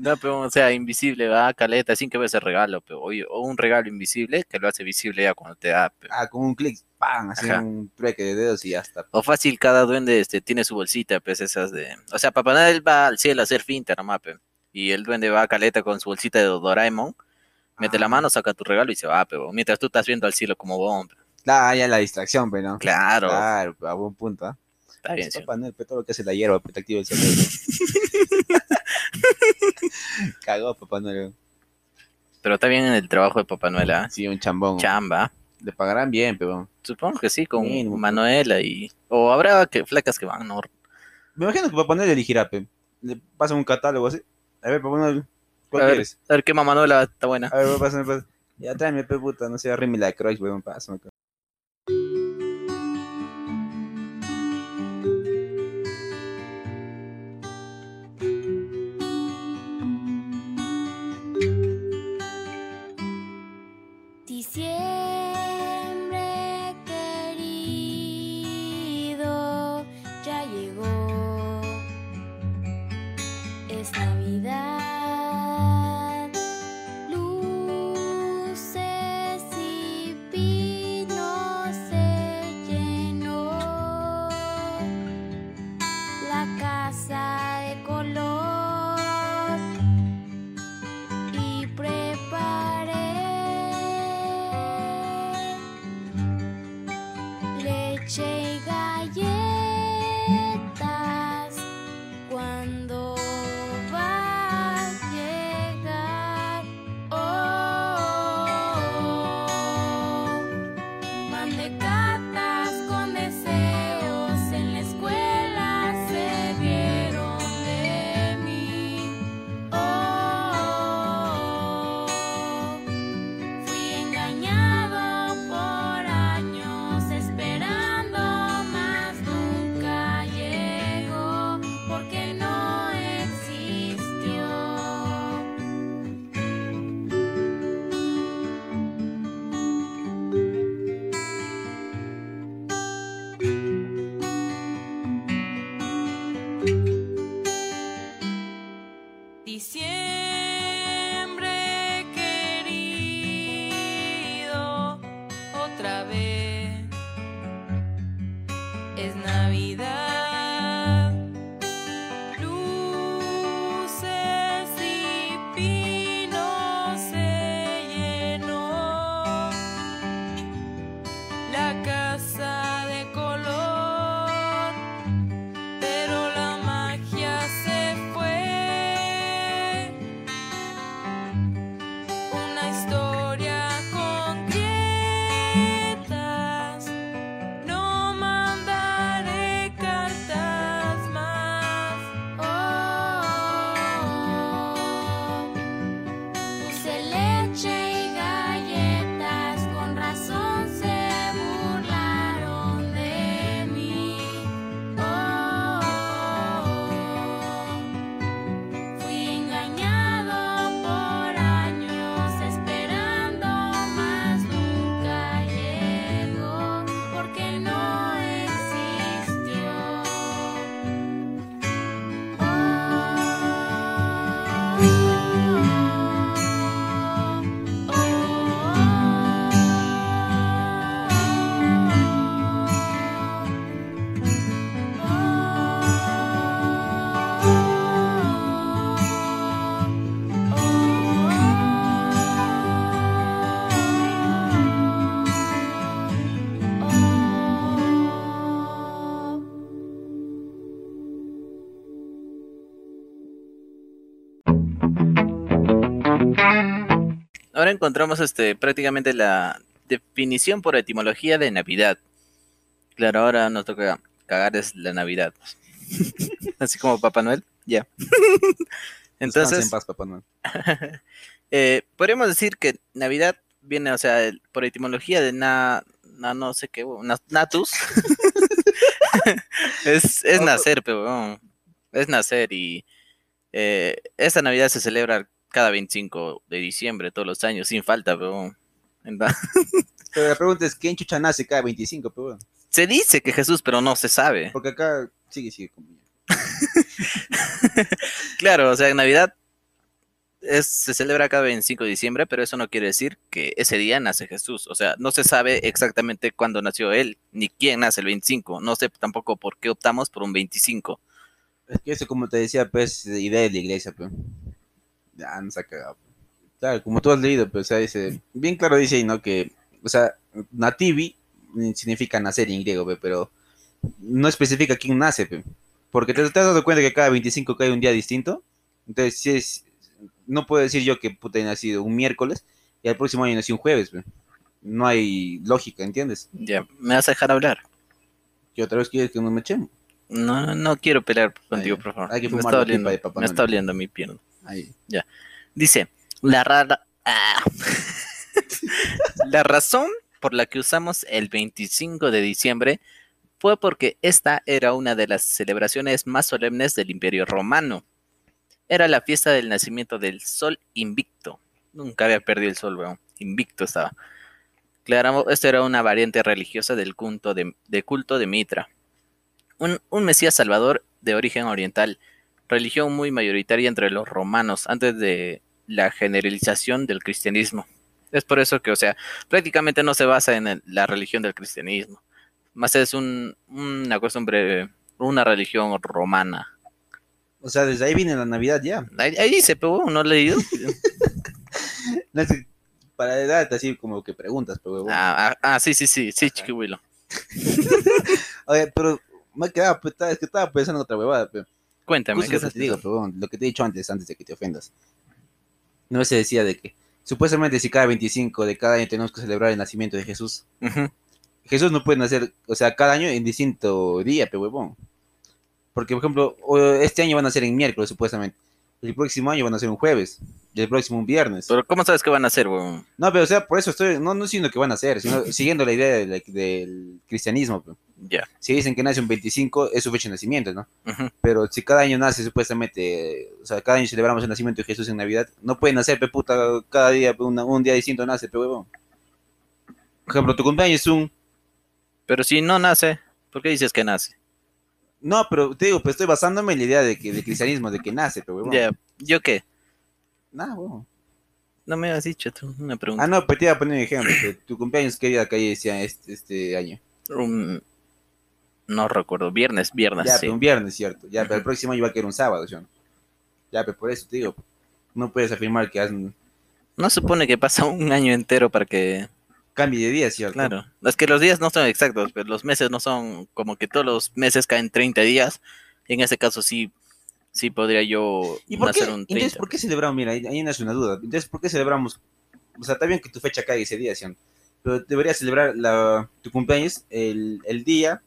No, pero o sea, invisible, va, caleta, sin que veas el regalo, pero, oye, o un regalo invisible que lo hace visible ya cuando te da. pero- Ah, con un clic, ¡pam! Así Ajá. un trueque de dedos y ya está. O fácil, cada duende este, tiene su bolsita, pues esas de. O sea, Papá Noel va al cielo a hacer finta nomás, pe, Y el duende va a caleta con su bolsita de Doraemon, mete la Ah. mano, saca tu regalo y se va, pero mientras tú estás viendo al cielo como bomba. Claro, ya la distracción, pero no. Claro, Claro, a buen punto, ¿ah? está bien, sí. Papá Noel, todo lo que hace la hierba, te activa el cerebro. Cagó, Papá Noel. Pero está bien en el trabajo de Papá Noel, ¿ah? Sí, un chambón. Chamba. Le pagarán bien, pero. Supongo que sí, con pues. Manuela y. O habrá que flacas que van, ¿no? Me imagino que Papá Noel elegirá, pe. Le pasa un catálogo así. A ver, Papá Noel, ¿cuál A ver, quieres? a ver qué Manuela está buena. A ver, pásame, pásame. Ya tráeme, pe puta, no sé, arrímela de Crush, weón, pásame. 一些 encontramos este prácticamente la definición por etimología de Navidad. Claro, ahora nos toca cagar es la Navidad. Así como Papá Noel, ya. Descansa Entonces, en paz, Papá Noel. eh, podríamos decir que Navidad viene, o sea, el- por etimología de na, na- no sé qué, na- natus. es, es nacer, pero huevón, es nacer y eh, esta Navidad se celebra cada 25 de diciembre todos los años, sin falta, pero Pero la pregunta es, ¿quién chucha nace cada 25, pero bueno? se dice que Jesús, pero no se sabe. Porque acá sigue, sigue. Claro, o sea, Navidad es, se celebra cada 25 de diciembre, pero eso no quiere decir que ese día nace Jesús. O sea, no se sabe exactamente cuándo nació él, ni quién nace el 25. No sé tampoco por qué optamos por un 25. Es que eso, como te decía, pues, es idea de la iglesia, pues. Ya, nos ha cagado. Claro, como tú has leído, pues, o sea, dice, bien claro dice ahí, ¿no? Que, o sea, nativi significa nacer en griego, pero no especifica quién nace. Porque te, te has dado cuenta que cada 25 cae un día distinto. Entonces, si es, no puedo decir yo que puta he nacido un miércoles y al próximo año nací un jueves. No hay lógica, ¿entiendes? Ya, ¿me vas a dejar hablar? Que otra vez quieres que nos me echemos. No, no quiero pelear contigo, por favor. Hay que me está pipa doliendo, Papá me está doliendo mi pierna. Ahí. Dice, la rara... ah. la razón por la que usamos el 25 de diciembre fue porque esta era una de las celebraciones más solemnes del Imperio Romano. Era la fiesta del nacimiento del Sol Invicto. Nunca había perdido el sol, weón. Invicto estaba. Claro, esto era una variante religiosa del culto de, de culto de Mitra. Un, un Mesías Salvador de origen oriental, religión muy mayoritaria entre los romanos antes de la generalización del cristianismo. Es por eso que, o sea, prácticamente no se basa en el- la religión del cristianismo. Más es un, una costumbre, una religión romana. O sea, desde ahí viene la Navidad ya. Ahí, ahí dice, pero no he leído. No es que- para darte así como que preguntas, pero bueno. Ah, ah, ah, sí, sí, sí, sí, chiquihuilo. Oye, pero me he quedado, pues, es que estaba pensando en otra huevada, pero. Cuéntame, ¿qué lo que estás te digo, pero lo que te he dicho antes, antes de que te ofendas. No se decía de que supuestamente si cada 25 de cada año tenemos que celebrar el nacimiento de Jesús. Jesús no puede nacer, o sea, cada año en distinto día, pe huevón. Porque, por ejemplo, este año van a ser en miércoles, supuestamente. El próximo año van a ser un jueves. Y el próximo un viernes. Pero ¿cómo sabes qué van a hacer, weón? No, pero o sea, por eso estoy, no, no diciendo que van a hacer, sino siguiendo la idea del, del cristianismo. pe. Ya. Si dicen que nace un 25, es su fecha de nacimiento, ¿no? Pero si cada año nace supuestamente, o sea, cada año celebramos el nacimiento de Jesús en Navidad, no pueden nacer, pe puta, cada día, una- un día distinto nace, pe huevón. Por ejemplo, tu cumpleaños es un... Pero si no nace, ¿por qué dices que nace? No, pero te digo, pues estoy basándome en la idea de que del cristianismo, de que nace, pe huevón. Ya. ¿Yo qué? Nada, huevón. No me has dicho tú una pregunta. Ah, no, pero te iba a poner un ejemplo. tu cumpleaños, ¿qué día decía este, este año? No recuerdo. Viernes, viernes, ya, sí. pero un viernes, ¿cierto? Ya, pero el próximo año va a quedar un sábado, ¿sí o no? Ya, pero por eso te digo, no puedes afirmar que haz- No supone que pasa un año entero para que... cambie de día, ¿cierto? Claro. Es que los días no son exactos, pero los meses no son como que todos los meses caen 30 días. En ese caso sí, sí podría yo ¿Y por qué? nacer un 30. Entonces, ¿por qué celebramos? Mira, ahí, nace una duda. Entonces, ¿por qué celebramos? O sea, está bien que tu fecha caiga ese día, ¿sí? o no? Pero deberías celebrar la, tu cumpleaños el, el día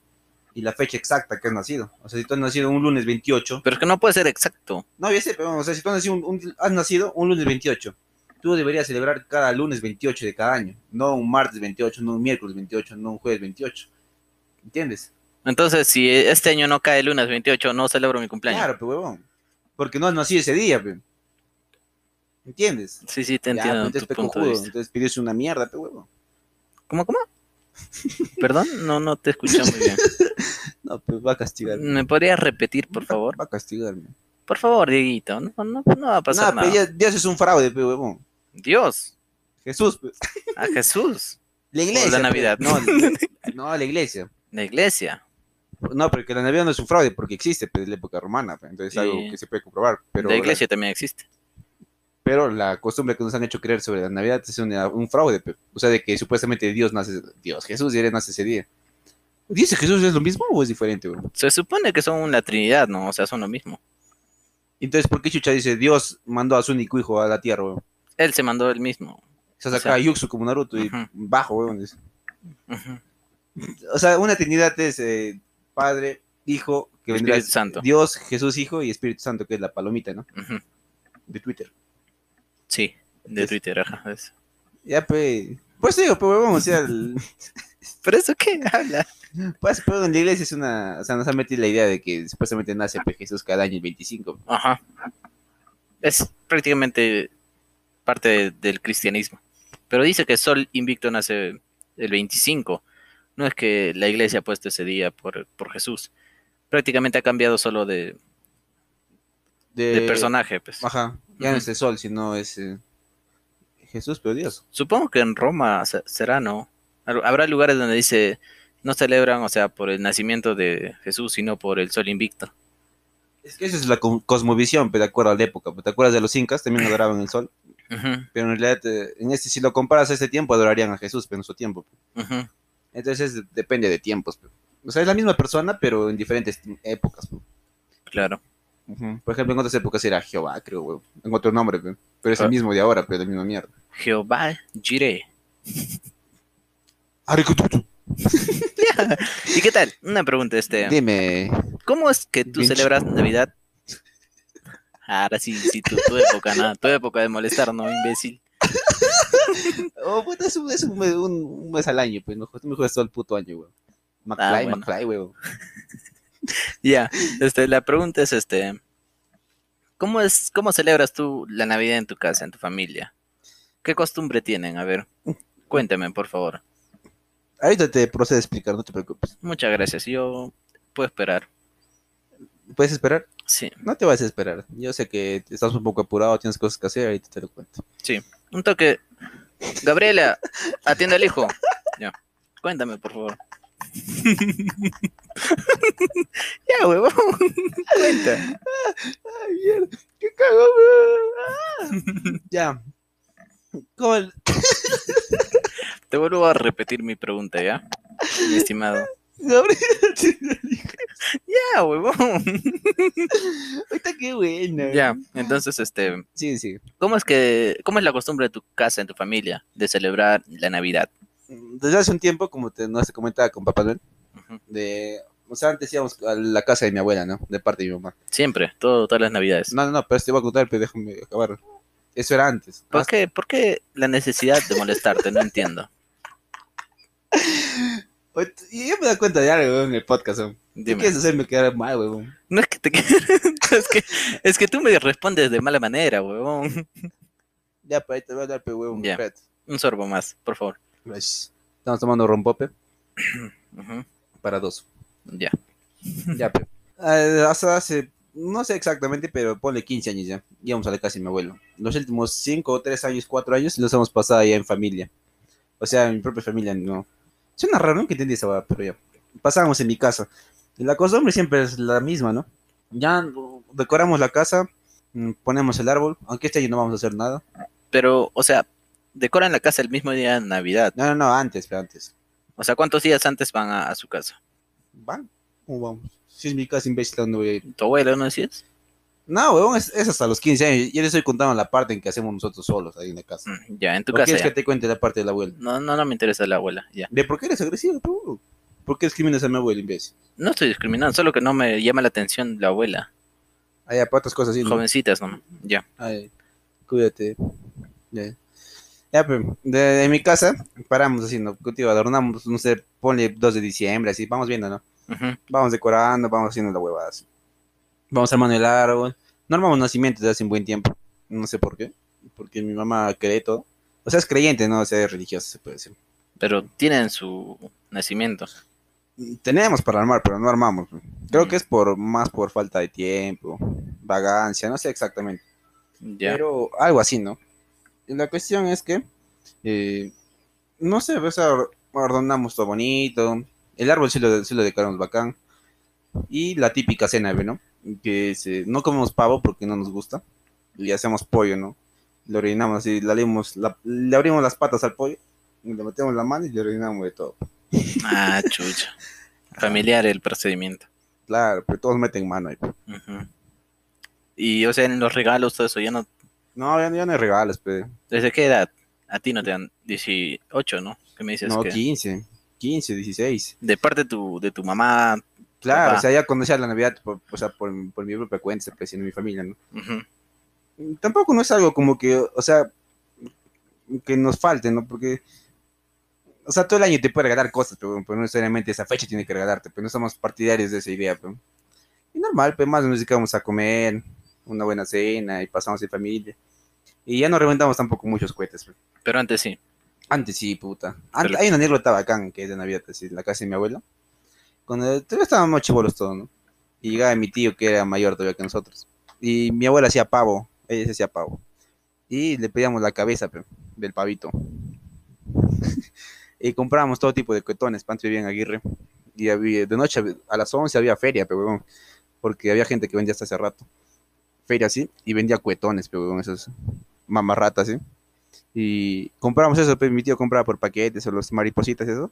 y la fecha exacta que has nacido. O sea, si tú has nacido un lunes 28, Pero es que no puede ser exacto. no, ya sé, pero o sea, si tú has nacido un, un- has nacido un lunes 28, tú deberías celebrar cada lunes 28 de cada año, no un martes 28, no un miércoles 28, no un jueves 28. ¿Entiendes? Entonces, si este año no cae el lunes 28, no celebro mi cumpleaños. Claro, pero huevón. Porque no has nacido ese día, pe. ¿Entiendes? Sí, sí, te entiendo pues, entonces, tu punto de vista. entonces pidió una mierda, pe huevón. ¿Cómo, cómo? Perdón, no, no te escuché muy bien. No, pues va a castigarme. ¿Me podrías repetir, por favor? Va a castigarme. Por favor, Dieguito, no, no, no va a pasar nada. Dios es un fraude, pe huevón. Dios, Jesús, pe. a Jesús, La iglesia. la pe. Navidad. No, la- no, la iglesia. la iglesia. No, porque la Navidad no es un fraude porque existe, pero es la época romana, pe. entonces es algo que se puede comprobar. Pero la iglesia también existe. Pero la costumbre que nos han hecho creer sobre la Navidad es una- un fraude, o sea, de que supuestamente Dios nace, Dios, Jesús ya nace ese día. ¿Dice Jesús es lo mismo o es diferente, weón? Se supone que son la Trinidad, ¿no? O sea, son lo mismo. Entonces, ¿por qué Chucha dice Dios mandó a su único hijo a la tierra, weón? Él se mandó el mismo. Se O saca sea, a Yuxu como Naruto y bajo, weón. O sea, una trinidad es eh, Padre, Hijo, que vendrá Santo. Dios, Jesús, Hijo y Espíritu Santo, que es la palomita, ¿no? De Twitter. Sí, de Es- Twitter, ajá. es- Ya, pues. Pues digo, pues, weón, o sea, el- ¿Pero eso qué habla? pues, pero en la iglesia es una. O sea, nos ha metido la idea de que supuestamente nace pues, Jesús cada año el 25. Ajá. Es prácticamente parte de- del cristianismo. Pero dice que Sol Invicto nace el 25. No es que la iglesia ha puesto ese día por, por Jesús. Prácticamente ha cambiado solo de, De, de personaje. Pues. Ajá. Ya no es el sol, sino es eh, Jesús, pero Dios. Supongo que en Roma se- será, ¿no? Hab- Habrá lugares donde dice no celebran, o sea, por el nacimiento de Jesús, sino por el Sol Invicto. Es que esa es la co- cosmovisión, pero de acuerdo a la época. pues, ¿Te acuerdas de los incas? También adoraban el sol. Pero en realidad, eh, en este, si lo comparas a este tiempo, adorarían a Jesús, pero en su tiempo. Entonces es- depende de tiempos. O sea, es la misma persona, pero en diferentes épocas. Por ejemplo, en otras épocas era Jehová, creo, güey. En otro nombre, pe. pero es el Ah. mismo de ahora, pero de la misma mierda. Jehová Jireh. ¿Y qué tal? Una pregunta, este. Dime, ¿Cómo es que tú celebras Navidad? Ahora sí, sí, tu, tu época, nada, tu época de molestar, ¿no, imbécil? oh, puta, es, un, es un mes, un- un mes al año, pues, no, tú me juegas todo el puto año, güey. McFly, Ah, bueno. McFly, güey. Ya, este, la pregunta es, este, ¿cómo es, cómo celebras tú la Navidad en tu casa, en tu familia? ¿Qué costumbre tienen? A ver, cuéntame, por favor. Ahorita te procedo a explicar, no te preocupes. Muchas gracias, yo puedo esperar. ¿Puedes esperar? Sí, No te vas a esperar. Yo sé que estás un poco apurado, tienes cosas que hacer, ahorita te lo cuento. sí. Un toque. Gabriela, atiende al hijo. Ya, cuéntame, por favor. ya, huevón. Cuenta. Ay, mierda, qué cago, güey. Ya. ¿Cómo el- Te vuelvo a repetir mi pregunta, ¿ya? mi estimado. Ya, huevón. ahorita qué bueno. Ya, entonces, este, Sí, sí. ¿cómo es que, cómo es la costumbre de tu casa, en tu familia, de celebrar la Navidad? Desde hace un tiempo, como te, no se comentaba con Papá Noel, de, o sea, antes íbamos a la casa de mi abuela, ¿no? De parte de mi mamá. Siempre, todo, todas las Navidades. No, no, no, pero te voy a contar, pero déjame acabar. Eso era antes. ¿Por qué, ¿Por qué la necesidad de molestarte? No entiendo. Y yo me da cuenta de algo weón, en el podcast, weón. ¿Qué Dime. quieres hacerme quedar mal, weón? No es que te es que es que tú me respondes de mala manera, huevón. Ya, pero ahí te voy a dar, weón. Ya. Un sorbo más, por favor. Pues, Estamos tomando rompope Ujú, para dos. Ya. Ya, pe. Eh, hasta hace, no sé exactamente, pero ponle 15 años ya. Íbamos a la casa de mi abuelo. Los últimos 5 o 3 años, 4 años, los hemos pasado ya en familia. O sea, en mi propia familia, no. Suena raro, nunca entendí esa pero ya. Pasábamos en mi casa. Y la costumbre siempre es la misma, ¿no? Ya uh, decoramos la casa, mm, ponemos el árbol, aunque este año no vamos a hacer nada. Pero, o sea, decoran la casa el mismo día de Navidad. No, no, no, antes, pero antes. O sea, ¿cuántos días antes van a, a su casa? ¿Van? ¿Cómo vamos? Si es mi casa imbécil, ¿a ¿dónde voy a ir? ¿Tu abuelo no decías? No, huevón, es, es hasta los 15 años. Yo le estoy contando la parte en que hacemos nosotros solos ahí en la casa. Mm, Ya, en tu ¿O casa. quieres ya. que te cuente la parte de la abuela? No, no, no me interesa la abuela, ya. ¿De por qué eres agresivo, tú? ¿Por qué discriminas a mi abuela, imbécil? No estoy discriminando, solo que no me llama la atención la abuela. Ay, para otras cosas así. ¿no? Jovencitas, ¿no? Ya. Ay, cuídate. Ya, ya pero de, de mi casa paramos así, ¿no? Contigo adornamos, no sé, ponle 2 de diciembre, así, vamos viendo, ¿no? Vamos decorando, vamos haciendo la huevada así. Vamos armando el árbol. No armamos nacimientos desde hace un buen tiempo. No sé por qué. Porque mi mamá cree todo. O sea, es creyente, ¿no? O sea, es religiosa, se puede decir. Pero tienen su nacimiento. Tenemos para armar, pero no armamos. Creo Mm. que es por más por falta de tiempo, vagancia, no sé exactamente. Ya. Pero algo así, ¿no? Y la cuestión es que, eh, no sé, o sea, or- ordenamos todo bonito. El árbol sí lo, sí lo decoramos bacán. Y la típica cena, ¿ve, ¿no? Que es, eh, no comemos pavo porque no nos gusta. Y hacemos pollo, ¿no? Lo orinamos así, le abrimos, la- le abrimos las patas al pollo. Y le metemos la mano y le orinamos de todo. Ah, chucha. Familiar el procedimiento. Claro, pero todos meten mano ahí. Y, o sea, en los regalos, todo eso, ya no. No, ya, ya no hay regalos, pe. ¿Desde qué edad? A ti no te dan 18, ¿no? ¿Qué me dices? No, que 15, 15, 16. de parte de tu, de tu mamá. Claro, Papá. o sea, ya cuando sea la Navidad, por, o sea, por, por mi propia cuenta, presionó mi familia, ¿no? Ujú. Tampoco no es algo como que, o sea, que nos falte, ¿no? Porque, o sea, todo el año te puede regalar cosas, pero, pero no necesariamente esa fecha tiene que regalarte, pero no somos partidarios de esa idea, pero. Y normal, pues más nos dedicamos a comer, una buena cena y pasamos en familia. Y ya no reventamos tampoco muchos cohetes, pues. Pero antes sí. Antes sí, puta. Antes, Pero- hay una anécdota bacán que es de Navidad, así, en la casa de mi abuela. Cuando todavía estábamos chibolos todos, ¿no? Y llegaba mi tío que era mayor todavía que nosotros. Y mi abuela hacía pavo, ella se hacía pavo. Y le pedíamos la cabeza pe, del pavito. y comprábamos todo tipo de cuetones, pancho vivía en Aguirre. Y había, de noche a las 11 había feria, pero porque había gente que vendía hasta hace rato. Feria así, y vendía cuetones, pero huevón, esos mamarratas, ¿sí? Y compramos eso, pues mi tío compraba por paquetes o los maripositas, eso.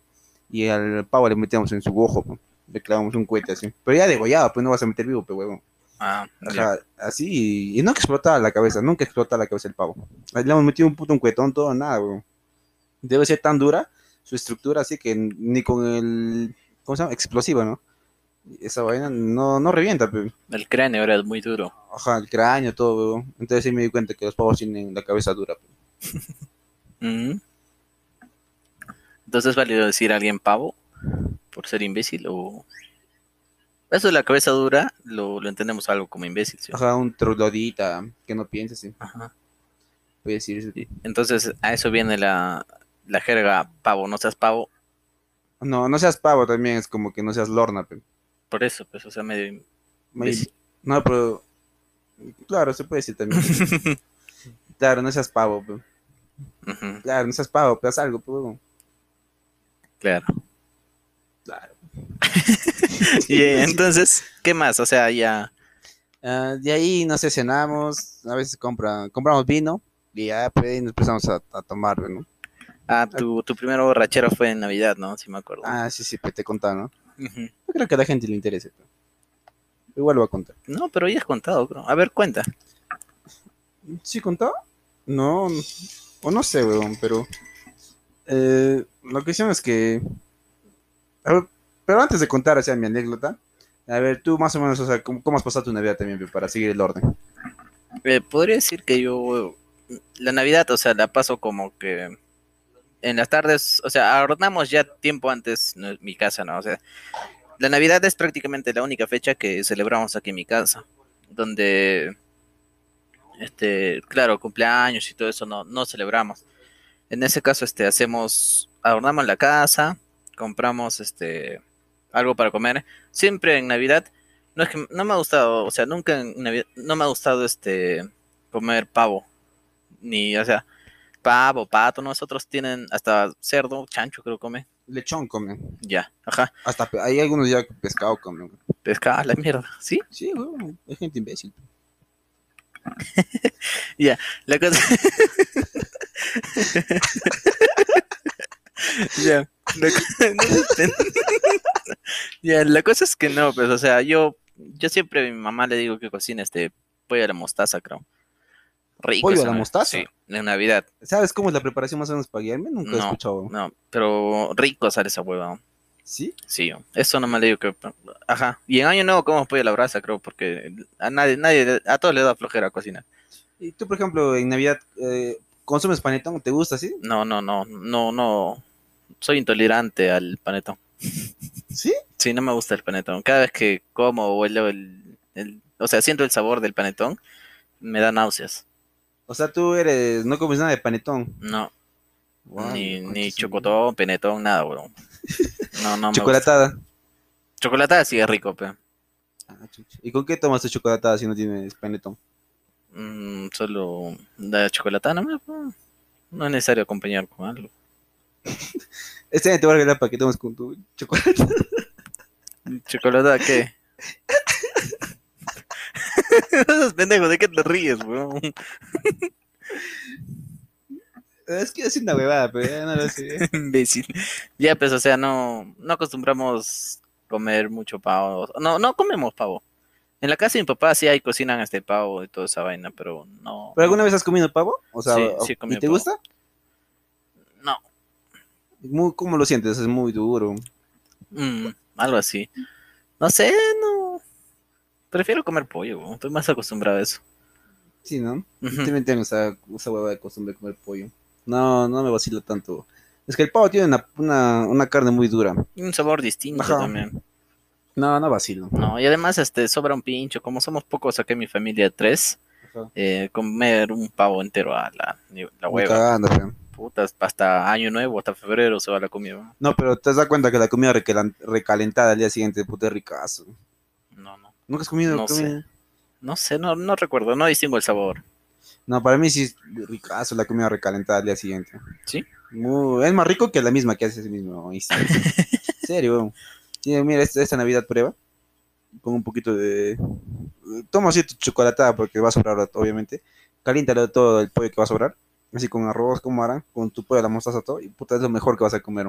Y al pavo le metíamos en su ojo, pues, le clavamos un cohete así. Pero ya degollado, pues no vas a meter vivo, pues huevón. Ah, ya. Ajá, así, y, y nunca explotaba la cabeza, nunca explotaba la cabeza el pavo. Le hemos metido un puto un cuetón, todo, nada. Debe ser tan dura su estructura, así que ni con el, ¿cómo se llama? Explosivo, ¿no? Esa vaina no, no revienta, pero, El cráneo era muy duro. ajá, el cráneo, todo, weón. Entonces sí me di cuenta que los pavos tienen la cabeza dura. pe. Ujú. Entonces, ¿es válido decir a alguien pavo por ser imbécil o...? Eso de la cabeza dura lo, lo entendemos algo como imbécil, ¿sí? Ajá, un trolodita, que no piense, sí. Ajá. Puede decir, Sí. Entonces, a eso viene la, la jerga pavo, no seas pavo. no, no seas pavo también, es como que no seas lorna, pe. Por eso, pues, o sea, medio... No, pero, claro, se puede decir también. claro, no seas pavo, pe. Ujú, Claro, no seas pavo, pero haz algo, pues, weón. claro. Claro. Y entonces, ¿qué más? O sea, ya... Ah, de ahí, no sé, cenamos, a veces compra, compramos vino y ya pues, nos empezamos a, a tomar, ¿no? Ah, tu, tu primera borrachera fue en Navidad, ¿no? Sí me acuerdo. Ah, sí, sí, pues te contaba, ¿no? Ujú. Yo creo que a la gente le interesa. pero Igual lo voy a contar. No, pero ya has contado, creo. A ver, cuenta. ¿Sí contaba? No, o no sé, weón, pero... eh, la cuestión es que... a ver, pero antes de contar, o sea, mi anécdota, a ver, tú más o menos, o sea, ¿cómo, cómo has pasado tu Navidad también, para seguir el orden? Eh, podría decir que yo la Navidad, o sea, la paso como que en las tardes, o sea, adornamos ya tiempo antes mi casa, ¿no? O sea, la Navidad es prácticamente la única fecha que celebramos aquí en mi casa, donde, este, claro, cumpleaños y todo eso no, no celebramos. En ese caso, este, hacemos, adornamos la casa, compramos, este, algo para comer. Siempre en Navidad no es que no me ha gustado, o sea, nunca en Navidad, no me ha gustado este comer pavo. Ni, o sea, pavo, pato, nosotros tienen hasta cerdo, chancho creo come. Lechón comen. Ya, ajá. Hasta hay algunos ya que pescado comen. Pescado, la mierda, ¿sí? Sí, weón, hay gente imbécil. La cosa Ya. La no Ya, la cosa es que no, pues, o sea, yo yo siempre a mi mamá le digo que cocina este pollo a la mostaza, creo. Rico. ¿Pollo a la mostaza? Sí, en Navidad. ¿Sabes cómo es la preparación más o menos para guiarme? Nunca he escuchado. No, pero rico sale esa hueva. ¿Sí? Sí, eso no me le digo que. Ajá. Y en Año Nuevo comemos pollo a la brasa, creo, porque a nadie, nadie, a todos les da flojera cocinar. Y tú, por ejemplo, en Navidad, eh, ¿consumes panetón? ¿Te gusta, sí? No, no, no, no, no. Soy intolerante al panetón. ¿Sí? Sí, no me gusta el panetón. Cada vez que como o huelo el, el- o sea, siento el sabor del panetón, me da náuseas. O sea, tú eres, no comes nada de panetón. No, Guau, ni, ni chocotón, penetón, nada, weón. No, no me gusta. Chocolatada. Chocolatada sí es rico, pero Ah. ¿Y con qué tomas tu chocolatada si no tienes panetón? mm, solo la chocolatada no, no es necesario acompañar con algo. Este año te voy a regalar para que tomes con tu chocolate. ¿Chocolatada qué? Esos pendejos, ¿de qué te ríes, weón? es que es una huevada, pero ya no lo sé. Imbécil. Ya, pues, o sea, no, no acostumbramos comer mucho pavo. No, no comemos pavo. En la casa de mi papá sí hay cocinan este pavo y toda esa vaina, pero no. ¿Pero alguna vez has comido pavo? O sea, Sí, sí he comido ¿y te pavo. gusta? No, Muy- ¿Cómo lo sientes? Es muy duro. mm, algo así. No sé, no. Prefiero comer pollo, weón. estoy más acostumbrado a eso. Sí, ¿no? También tengo esa, esa hueva de costumbre de comer pollo. No, no me vacilo tanto. Es que el pavo tiene una, una, una carne muy dura. Un sabor distinto Ajá. también. No, no vacilo. No, y además este sobra un pincho, como somos pocos acá en mi familia de tres, eh, comer un pavo entero a la, la hueva. cagando, hasta año nuevo, hasta febrero se va la comida. No, pero te das cuenta que la comida recalentada al día siguiente, puta, es ricazo. ¿Nunca has comido No sé. No sé, no, no recuerdo, no distingo el sabor. No, para mí sí es ricazo la comida recalentada al día siguiente. ¿Sí? Muy- es más rico que la misma que haces ese mismo instante. En serio. Sí, mira, esta, esta Navidad prueba. Con un poquito de... Toma así tu chocolatada porque va a sobrar, obviamente. Caliéntalo todo el pollo que va a sobrar. Así con arroz, como harán, con tu pollo, la mostaza, todo. Y puta, es lo mejor que vas a comer.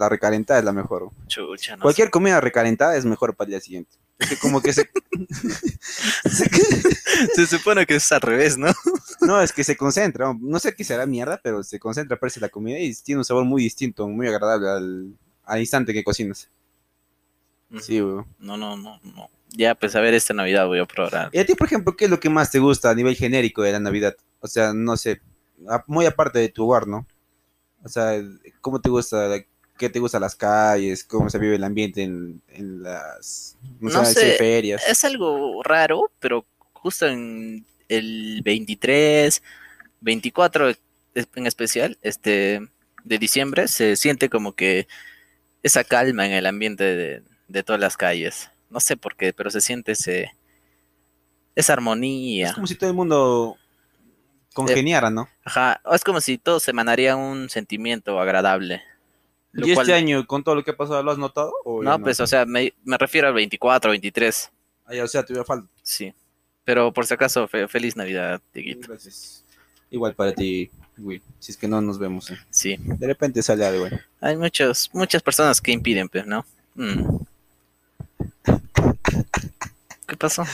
La recalentada es la mejor. Chucha, no Cualquier comida recalentada es mejor para el día siguiente. Como que se... se- supone que es al revés, ¿no? No, es que se concentra. No sé qué será mierda, pero se concentra, parece la comida y tiene un sabor muy distinto, muy agradable al, al instante que cocinas. Sí, weón. No, no, no, no. Ya, pues a ver, esta Navidad voy a probar. Y a ti, por ejemplo, ¿qué es lo que más te gusta a nivel genérico de la Navidad? O sea, no sé, muy aparte de tu hogar, ¿no? O sea, ¿cómo te gusta? ¿Qué te gusta las calles? ¿Cómo se vive el ambiente en, en las no No sé, sé, ferias? Es algo raro, pero justo en el 23, 24 es- en especial, este, de diciembre, se siente como que esa calma en el ambiente de, de todas las calles. No sé por qué, pero se siente ese, esa armonía. Es como si todo el mundo congeniara, ¿no? Ajá, es como si todo se emanaría un sentimiento agradable. Lo ¿Y cual- este año, con todo lo que ha pasado, lo has notado? o no, pues, o sea, me, me refiero al 24, 23, Ah, ya, o sea, te hubiera falta. sí. Pero por si acaso, fe- feliz Navidad, Dieguito. Gracias. Igual para ti, güey. Si es que no nos vemos. eh. Sí, De repente sale algo, güey. hay muchos, muchas personas que impiden, pues, ¿no? Mm. ¿Qué pasó?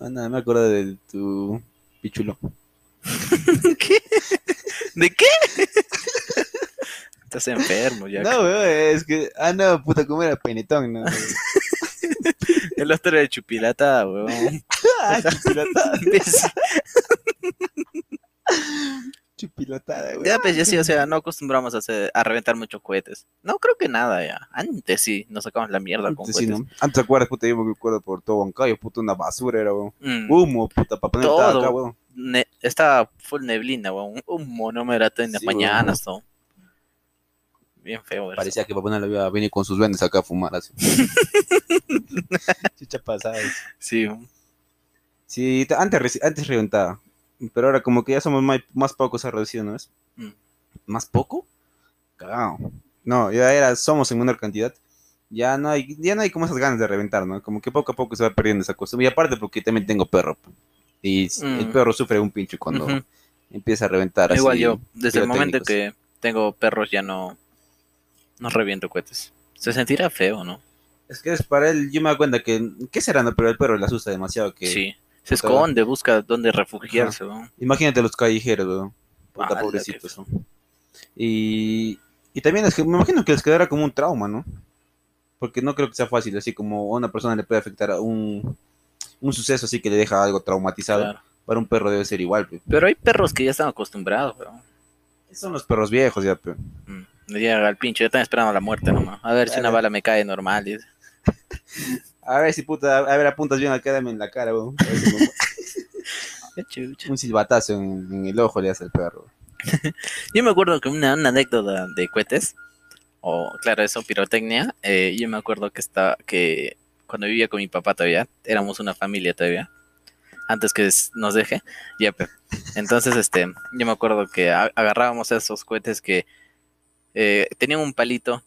Ah, nada, me acuerdo de tu pichulo. ¿Qué? ¿De qué? Estás enfermo ya. No, güey, es que. Ah, no, puta, ¿cómo era penetón? No, El otro de chupilata, weón. ah, chupilotada. ¿Ves? Chupilotada, güey. Ya, pues, ya sí, o sea, no acostumbramos a, hacer, a reventar muchos cohetes. No, creo que nada, ya. Antes sí, nos sacamos la mierda con Antes, sí, cohetes. ¿no? Antes, ¿te acuerdas, puta? Yo me acuerdo por todo Huancayo, puta, una basura era, weón. Mm. Humo, puta, para poner Todo. acá, weón. Estaba full neblina, weón. Un monómero en las Sí, weón. mañanas. Bien feo, ¿verdad? Parecía que Papá Noel había venido con sus duendes acá a fumar así. Chucha pasada. Sí, Sí, te- antes, antes reventaba. Pero ahora como que ya somos más, más pocos ha reducido, ¿no es? Mm. ¿Más poco? Cagado. No, ya era, somos en menor cantidad. Ya no hay, ya no hay como esas ganas de reventar, ¿no? Como que poco a poco se va perdiendo esa costumbre. Y aparte porque también tengo perro. Y s- Mm. el perro sufre un pinche cuando empieza a reventar así. Igual yo, desde el momento que tengo perros ya no, no reviento cohetes. Se sentirá feo, ¿no? Es que es para él, yo me doy cuenta que, ¿qué será? No? Pero el perro le asusta demasiado que... Sí. Se esconde, busca dónde refugiarse, weón. Imagínate los callejeros, weón. Puta, Ala, pobrecitos. ¿no? Y, y también es que me imagino que les quedará como un trauma, ¿no? Porque no creo que sea fácil, así como a una persona le puede afectar a un, un suceso así que le deja algo traumatizado. Claro. Para un perro debe ser igual, pe. Pero hay perros que ya están acostumbrados, weón. Son los perros viejos ya, pe. Mm. Me llega al pinche, yo estaba esperando la muerte nomás. A ver si una Dale. bala me cae normal. dice. A ver si puta, a ver, apuntas bien acá, dame en la cara, weón. A ver si un silbatazo en, en el ojo le hace al perro. Yo me acuerdo que una, una anécdota de cohetes, o claro, eso, pirotecnia, eh, yo me acuerdo que estaba, que cuando vivía con mi papá todavía, éramos una familia todavía, antes que nos deje, ya, pe. entonces, este, yo me acuerdo que a- agarrábamos esos cohetes que eh, tenían un palito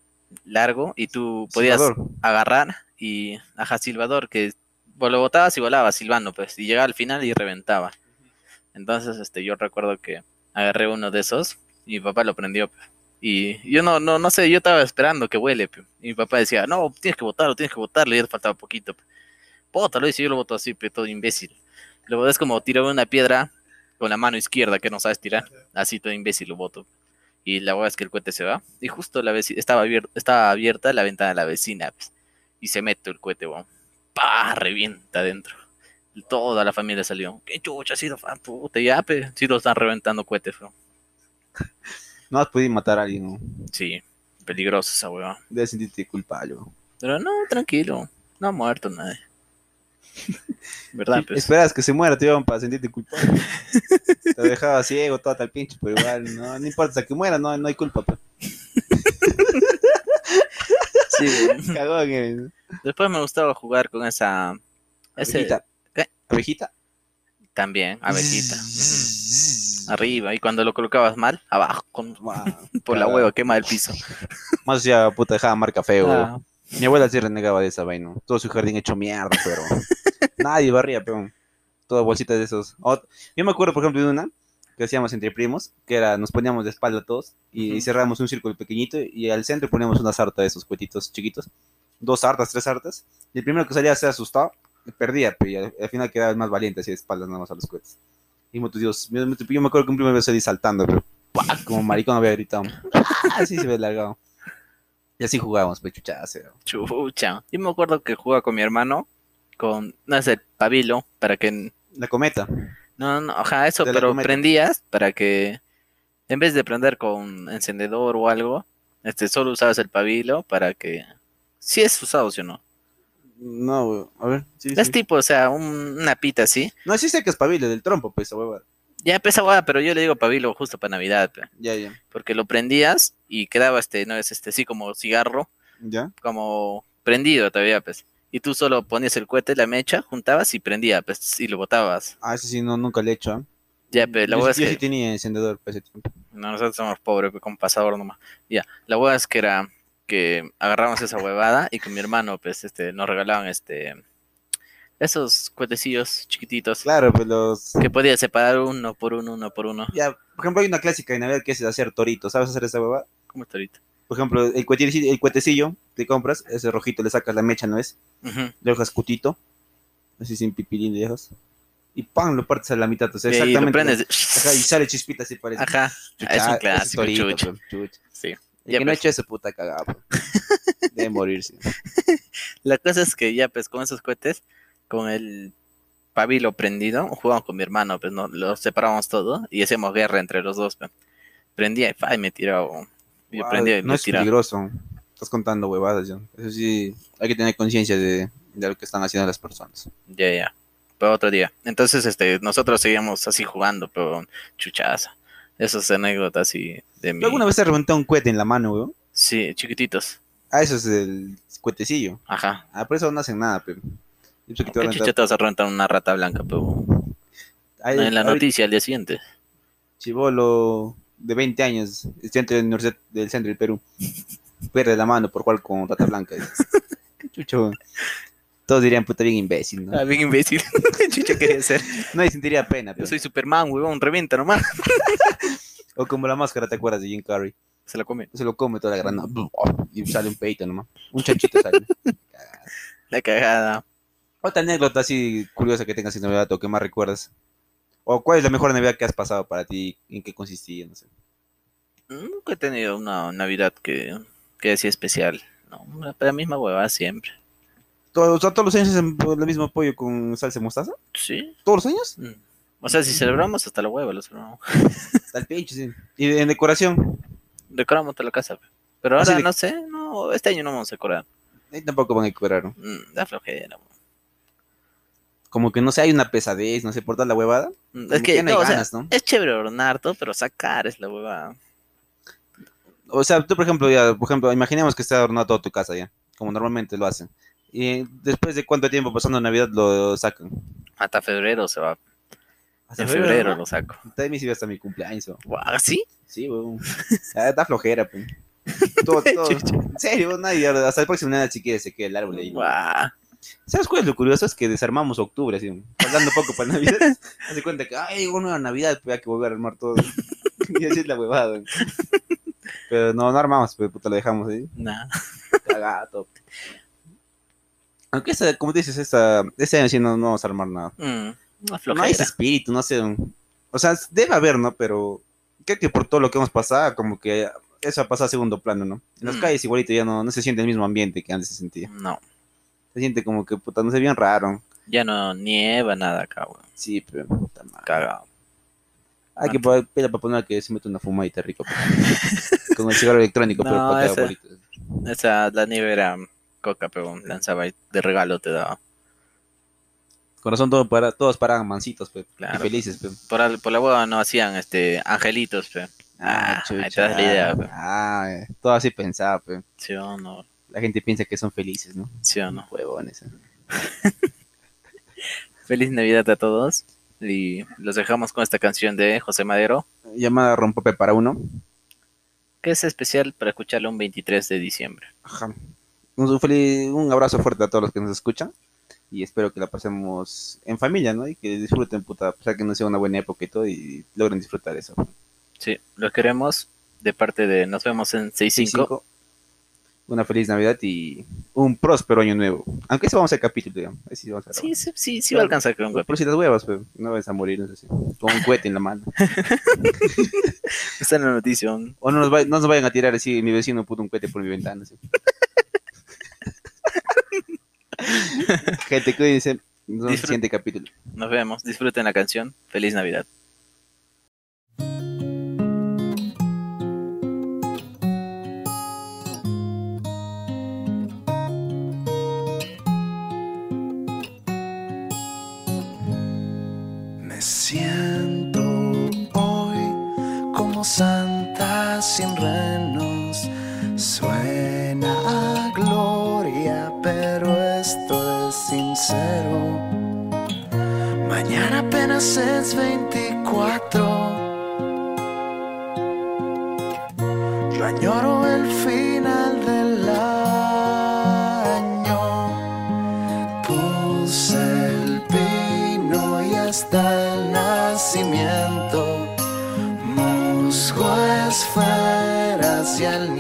largo y tú podías agarrar y, ajá, silbador, que lo botabas y volaba silbando, pues, y llegaba al final y reventaba. Entonces, este, yo recuerdo que agarré uno de esos y mi papá lo prendió. pe. Y yo no, no, no sé, yo estaba esperando que huele. pe. Y mi papá decía, no, tienes que botarlo, tienes que botarlo. Y ya faltaba poquito. pe. Bótalo, y si yo lo boto así, todo imbécil. Luego es como tirar una piedra con la mano izquierda que no sabes tirar. Así todo imbécil lo boto. Y la verdad es que el cohete se va. Y justo la veci- estaba, abier- estaba abierta la ventana de la vecina. pues. Y se mete el cohete, weón. ¡Pah! Revienta adentro. Toda la familia salió. ¿Qué chucha ha sido? fan, Puta, ya, pe. Sí, lo están reventando cohetes, weón. No has podido matar a alguien, ¿no? Sí, peligroso esa weón. Debes sentirte culpable. Pero no, tranquilo. No ha muerto nadie. ¿Verdad? Pues? Esperas que se muera, iban para sentirte culpable. te dejaba ciego, todo tal pinche, pero igual, no, no importa, hasta que muera, no, no hay culpa. Sí. Cagón eres. Después me gustaba jugar con esa. Ese, Abejita. ¿Qué? Abejita. También, abejita. Arriba, y cuando lo colocabas mal, abajo, con, Wow. por la hueva, quema el piso. Más ya, puta, dejaba marca feo. Ah, Mi abuela sí renegaba de esa vaina. Todo su jardín hecho mierda, pero nadie barría, peón. Toda bolsita de esos. Yo me acuerdo, por ejemplo, de una que hacíamos entre primos, que era, nos poníamos de espalda todos y, Ujú. cerrábamos un círculo pequeñito y al centro poníamos una sarta de esos cuetitos chiquitos. Dos sartas, tres sartas. Y el primero que salía se asustaba, perdía, pero y al, al final quedaba el más valiente, así de espaldas nada más a los cohetes. Y tú, Dios, yo, yo me acuerdo que un primo me salí saltando, pero ¡pua! como maricón había gritado. Así se ve largado. Y así jugábamos, pechuchadas. era. chucha. Yo me acuerdo que jugaba con mi hermano, con, no sé, pabilo, para que La cometa. No, no, ajá, eso, De pero prendías para que en vez de prender con encendedor o algo, este solo usabas el pabilo para que si es usado, ¿sí o no? No. A ver. Sí, Es sí. tipo, o sea, un- una pita así. No, sí sé que es pabile del trompo, pues, esa hueva. Ya pesa guada, pero yo le digo pabilo justo para Navidad, pe, Ya, ya. porque lo prendías y quedaba este, no es este, así como cigarro, ¿Ya? como prendido todavía, pues. Y tú solo ponías el cohete, la mecha, juntabas y prendía, pues, y lo botabas. Ah, ese sí, no, nunca le he hecho. ¿ah? Ya, pero la yo, hueá es que sí tenía encendedor para ese tiempo. No, nosotros somos pobres, con pasador nomás. Ya, la hueá es que era que agarramos esa huevada y con mi hermano, pues, este, nos regalaban este Esos cuetecillos chiquititos Claro, pues los... que podías separar uno por uno, uno por uno. Ya, por ejemplo, hay una clásica de Navidad que es hacer torito. ¿Sabes hacer esa hueva? ¿Cómo está ahorita? Por ejemplo, el cuetecillo, el cuetecillo que compras, ese rojito, le sacas la mecha, ¿no es? Ujú. Le dejas cutito, así sin pipilín le dejas, y ¡pam! lo partes a la mitad. O sea, exactamente. Ajá, y sale chispita así parece. Ajá. Chucha, Es un clásico, torito, pues, chucha. Sí. El Ya, que no ha pues. hecho ese puta cagada, pues. Debe morirse. La cosa es que ya, pues, con esos cohetes, con el pabilo prendido, jugábamos con mi hermano, pues, no, lo separábamos todo y hacíamos guerra entre los dos, pues. Prendía y, y me tiraba. Guau, prendía y no es peligroso. Estás contando huevadas, ya. Eso sí, hay que tener conciencia de, de lo que están haciendo las personas. Ya, ya. Pero otro día. Entonces, este, nosotros seguíamos así jugando, pero chuchaza. Esas anécdotas así de mi... ¿Tú alguna vez te reventado un cohete en la mano, weón? Sí, chiquititos. Ah, eso es el cuetecillo. Ajá. Ah, por eso no hacen nada, pero. ¿Qué a chucha te vas a rentar una rata blanca, pero en la ahorita, noticia al día siguiente? Chivolo de 20 años, estudiante de la Universidad del Centro del Perú, pierde la mano por jugar con Rata Blanca. Qué chucho. Todos dirían, puta, bien imbécil, ¿no? Ah, bien imbécil. ¿Qué chucha quería ser? Nadie sentiría pena, Yo pero. soy Superman, huevón, revienta nomás. O como la máscara, ¿te acuerdas de Jim Carrey? Se la come. Se lo come toda la grana y sale un peito nomás. Un chanchito sale. La cagada. Otra anécdota así curiosa que tengas en Navidad o que más recuerdas. O cuál es la mejor Navidad que has pasado para ti, en qué consistía, no sé. Nunca he tenido una Navidad que, que sea especial. No, la, misma huevada siempre. ¿Todos, o sea, todos los años hacen el mismo pollo con salsa de mostaza? Sí. ¿Todos los años? Mm. O sea, si celebramos hasta la hueva, lo celebramos. Está el pinche, sí. Y en decoración, Decoramos toda la casa. pe. Pero Así ahora de- no sé, no, este año no vamos a decorar. ahí tampoco van a decorar. ¿no? Mm, da flojera. Mo. Como que no sé, hay una pesadez, no sé, por dar la huevada. Como Es que, ya no hay no, o sea, ganas, ¿no? es chévere ornar todo, pero sacar es la huevada. O sea, tú, por ejemplo, ya, por ejemplo, imaginemos que está adornado toda tu casa ya, como normalmente lo hacen. Y después de cuánto tiempo pasando Navidad lo sacan. Hasta febrero se va. Hasta En febrero lo saco. También sirve hasta mi cumpleaños. ¿o? Guau, ¿Sí? Sí, weón. Ah, Da flojera, pues. Todo, todo. En serio, nadie, hasta el próximo Navidad si quiere se queda el árbol ahí. Guau. ¿Sabes cuál es lo curioso? Es que desarmamos octubre, así, hablando poco para Navidad. Hace cuenta que, ay, una Navidad, pues hay que volver a armar todo. y así es la huevada. Pero no, no armamos, pues puta, lo dejamos ahí. Nah. Cagado. Aunque esta, como dices, esta, este año sí no, no vamos a armar nada. Mm, No hay ese espíritu, no sé. O sea, debe haber, ¿no? Pero creo que por todo lo que hemos pasado, como que eso ha pasado a segundo plano, ¿no? En las Mm. calles igualito ya no, no se siente el mismo ambiente que antes se sentía. No, Se siente como que, puta, no sé, bien raro. ya no nieva nada acá, weón. Sí, pero puta madre. Cagado. Hay que poner pila para poner que se mete una fumadita rico. pues. Con el cigarro electrónico, pero para bolita. Esa, la nieve era coca, pero lanzaba y de regalo te daba. Con razón todo para, todos paraban mansitos, pues, Claro. y felices, pues. Por, al- por la hueva no hacían este angelitos, pe. Ah, ahí te das la idea, pe. Ah, eh, todo así pensaba, pues. ¿Sí o no? La gente piensa que son felices, ¿no? ¿Sí o no? Huevones. eh. Feliz Navidad a todos. Y los dejamos con esta canción de José Madero, Llamada Rompope para uno. que es especial para escucharlo un 23 de diciembre. Ajá. Un, feliz- un abrazo fuerte a todos los que nos escuchan. Y espero que la pasemos en familia, ¿no? Y que disfruten, puta, a pesar que no sea una buena época y todo, y logren disfrutar eso. Sí, los queremos de parte de Nos vemos en 65. 65. Una feliz Navidad y un próspero año nuevo. Aunque eso vamos a hacer capítulo, digamos. Sí vamos a Sí, sí, sí, va a alcanzar con un Por golpe. si las huevas, pues, no vas a morir, no sé, con un cohete en la mano. Está en la noticia. ¿no? O no nos, va- no nos vayan a tirar así, mi vecino puto un cohete por mi ventana. así. Gente, cuídense. Nos vemos en el siguiente capítulo. Nos vemos. Disfruten la canción. Feliz Navidad. Santa sin renos. Suena a gloria, pero esto es sincero. Mañana apenas es 24. Yo añoro and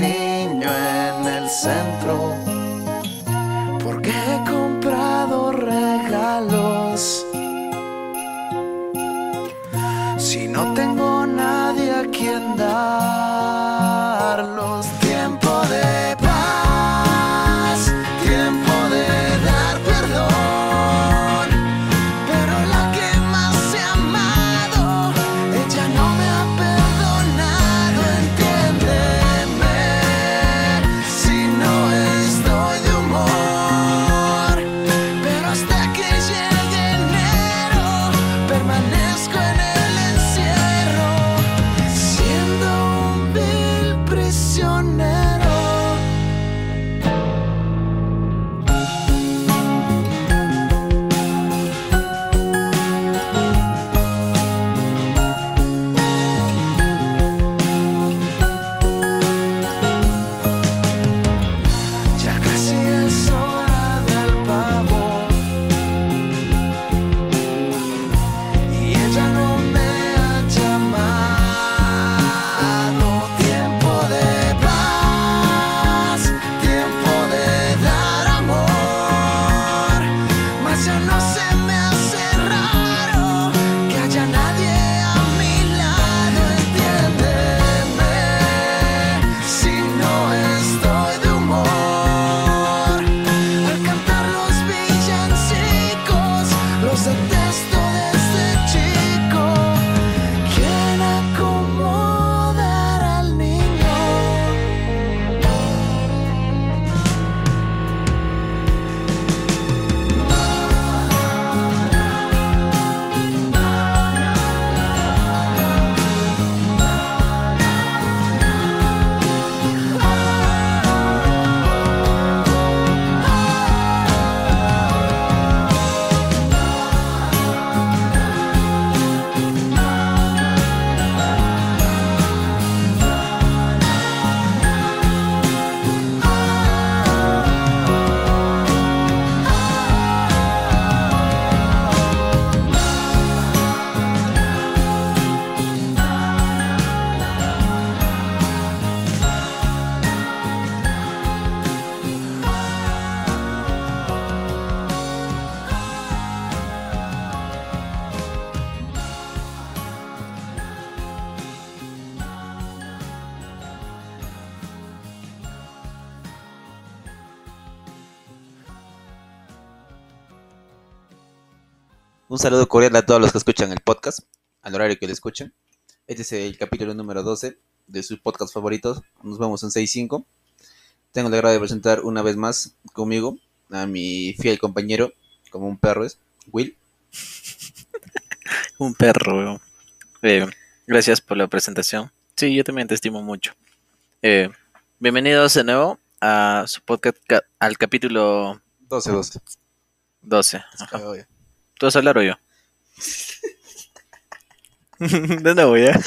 saludo cordial a todos los que escuchan el podcast, al horario que lo escuchen. Este es el capítulo número 12 de sus podcast favoritos. Nos vemos en 6.5. Tengo el agrado de presentar una vez más conmigo a mi fiel compañero, como un perro es, Will. Un perro, weón. Eh, gracias por la presentación. Sí, yo también te estimo mucho. Eh, bienvenidos de nuevo a su podcast, ca- al capítulo 12, 12. 12. Ajá. ¿Tú vas a hablar o yo? de nuevo, ya.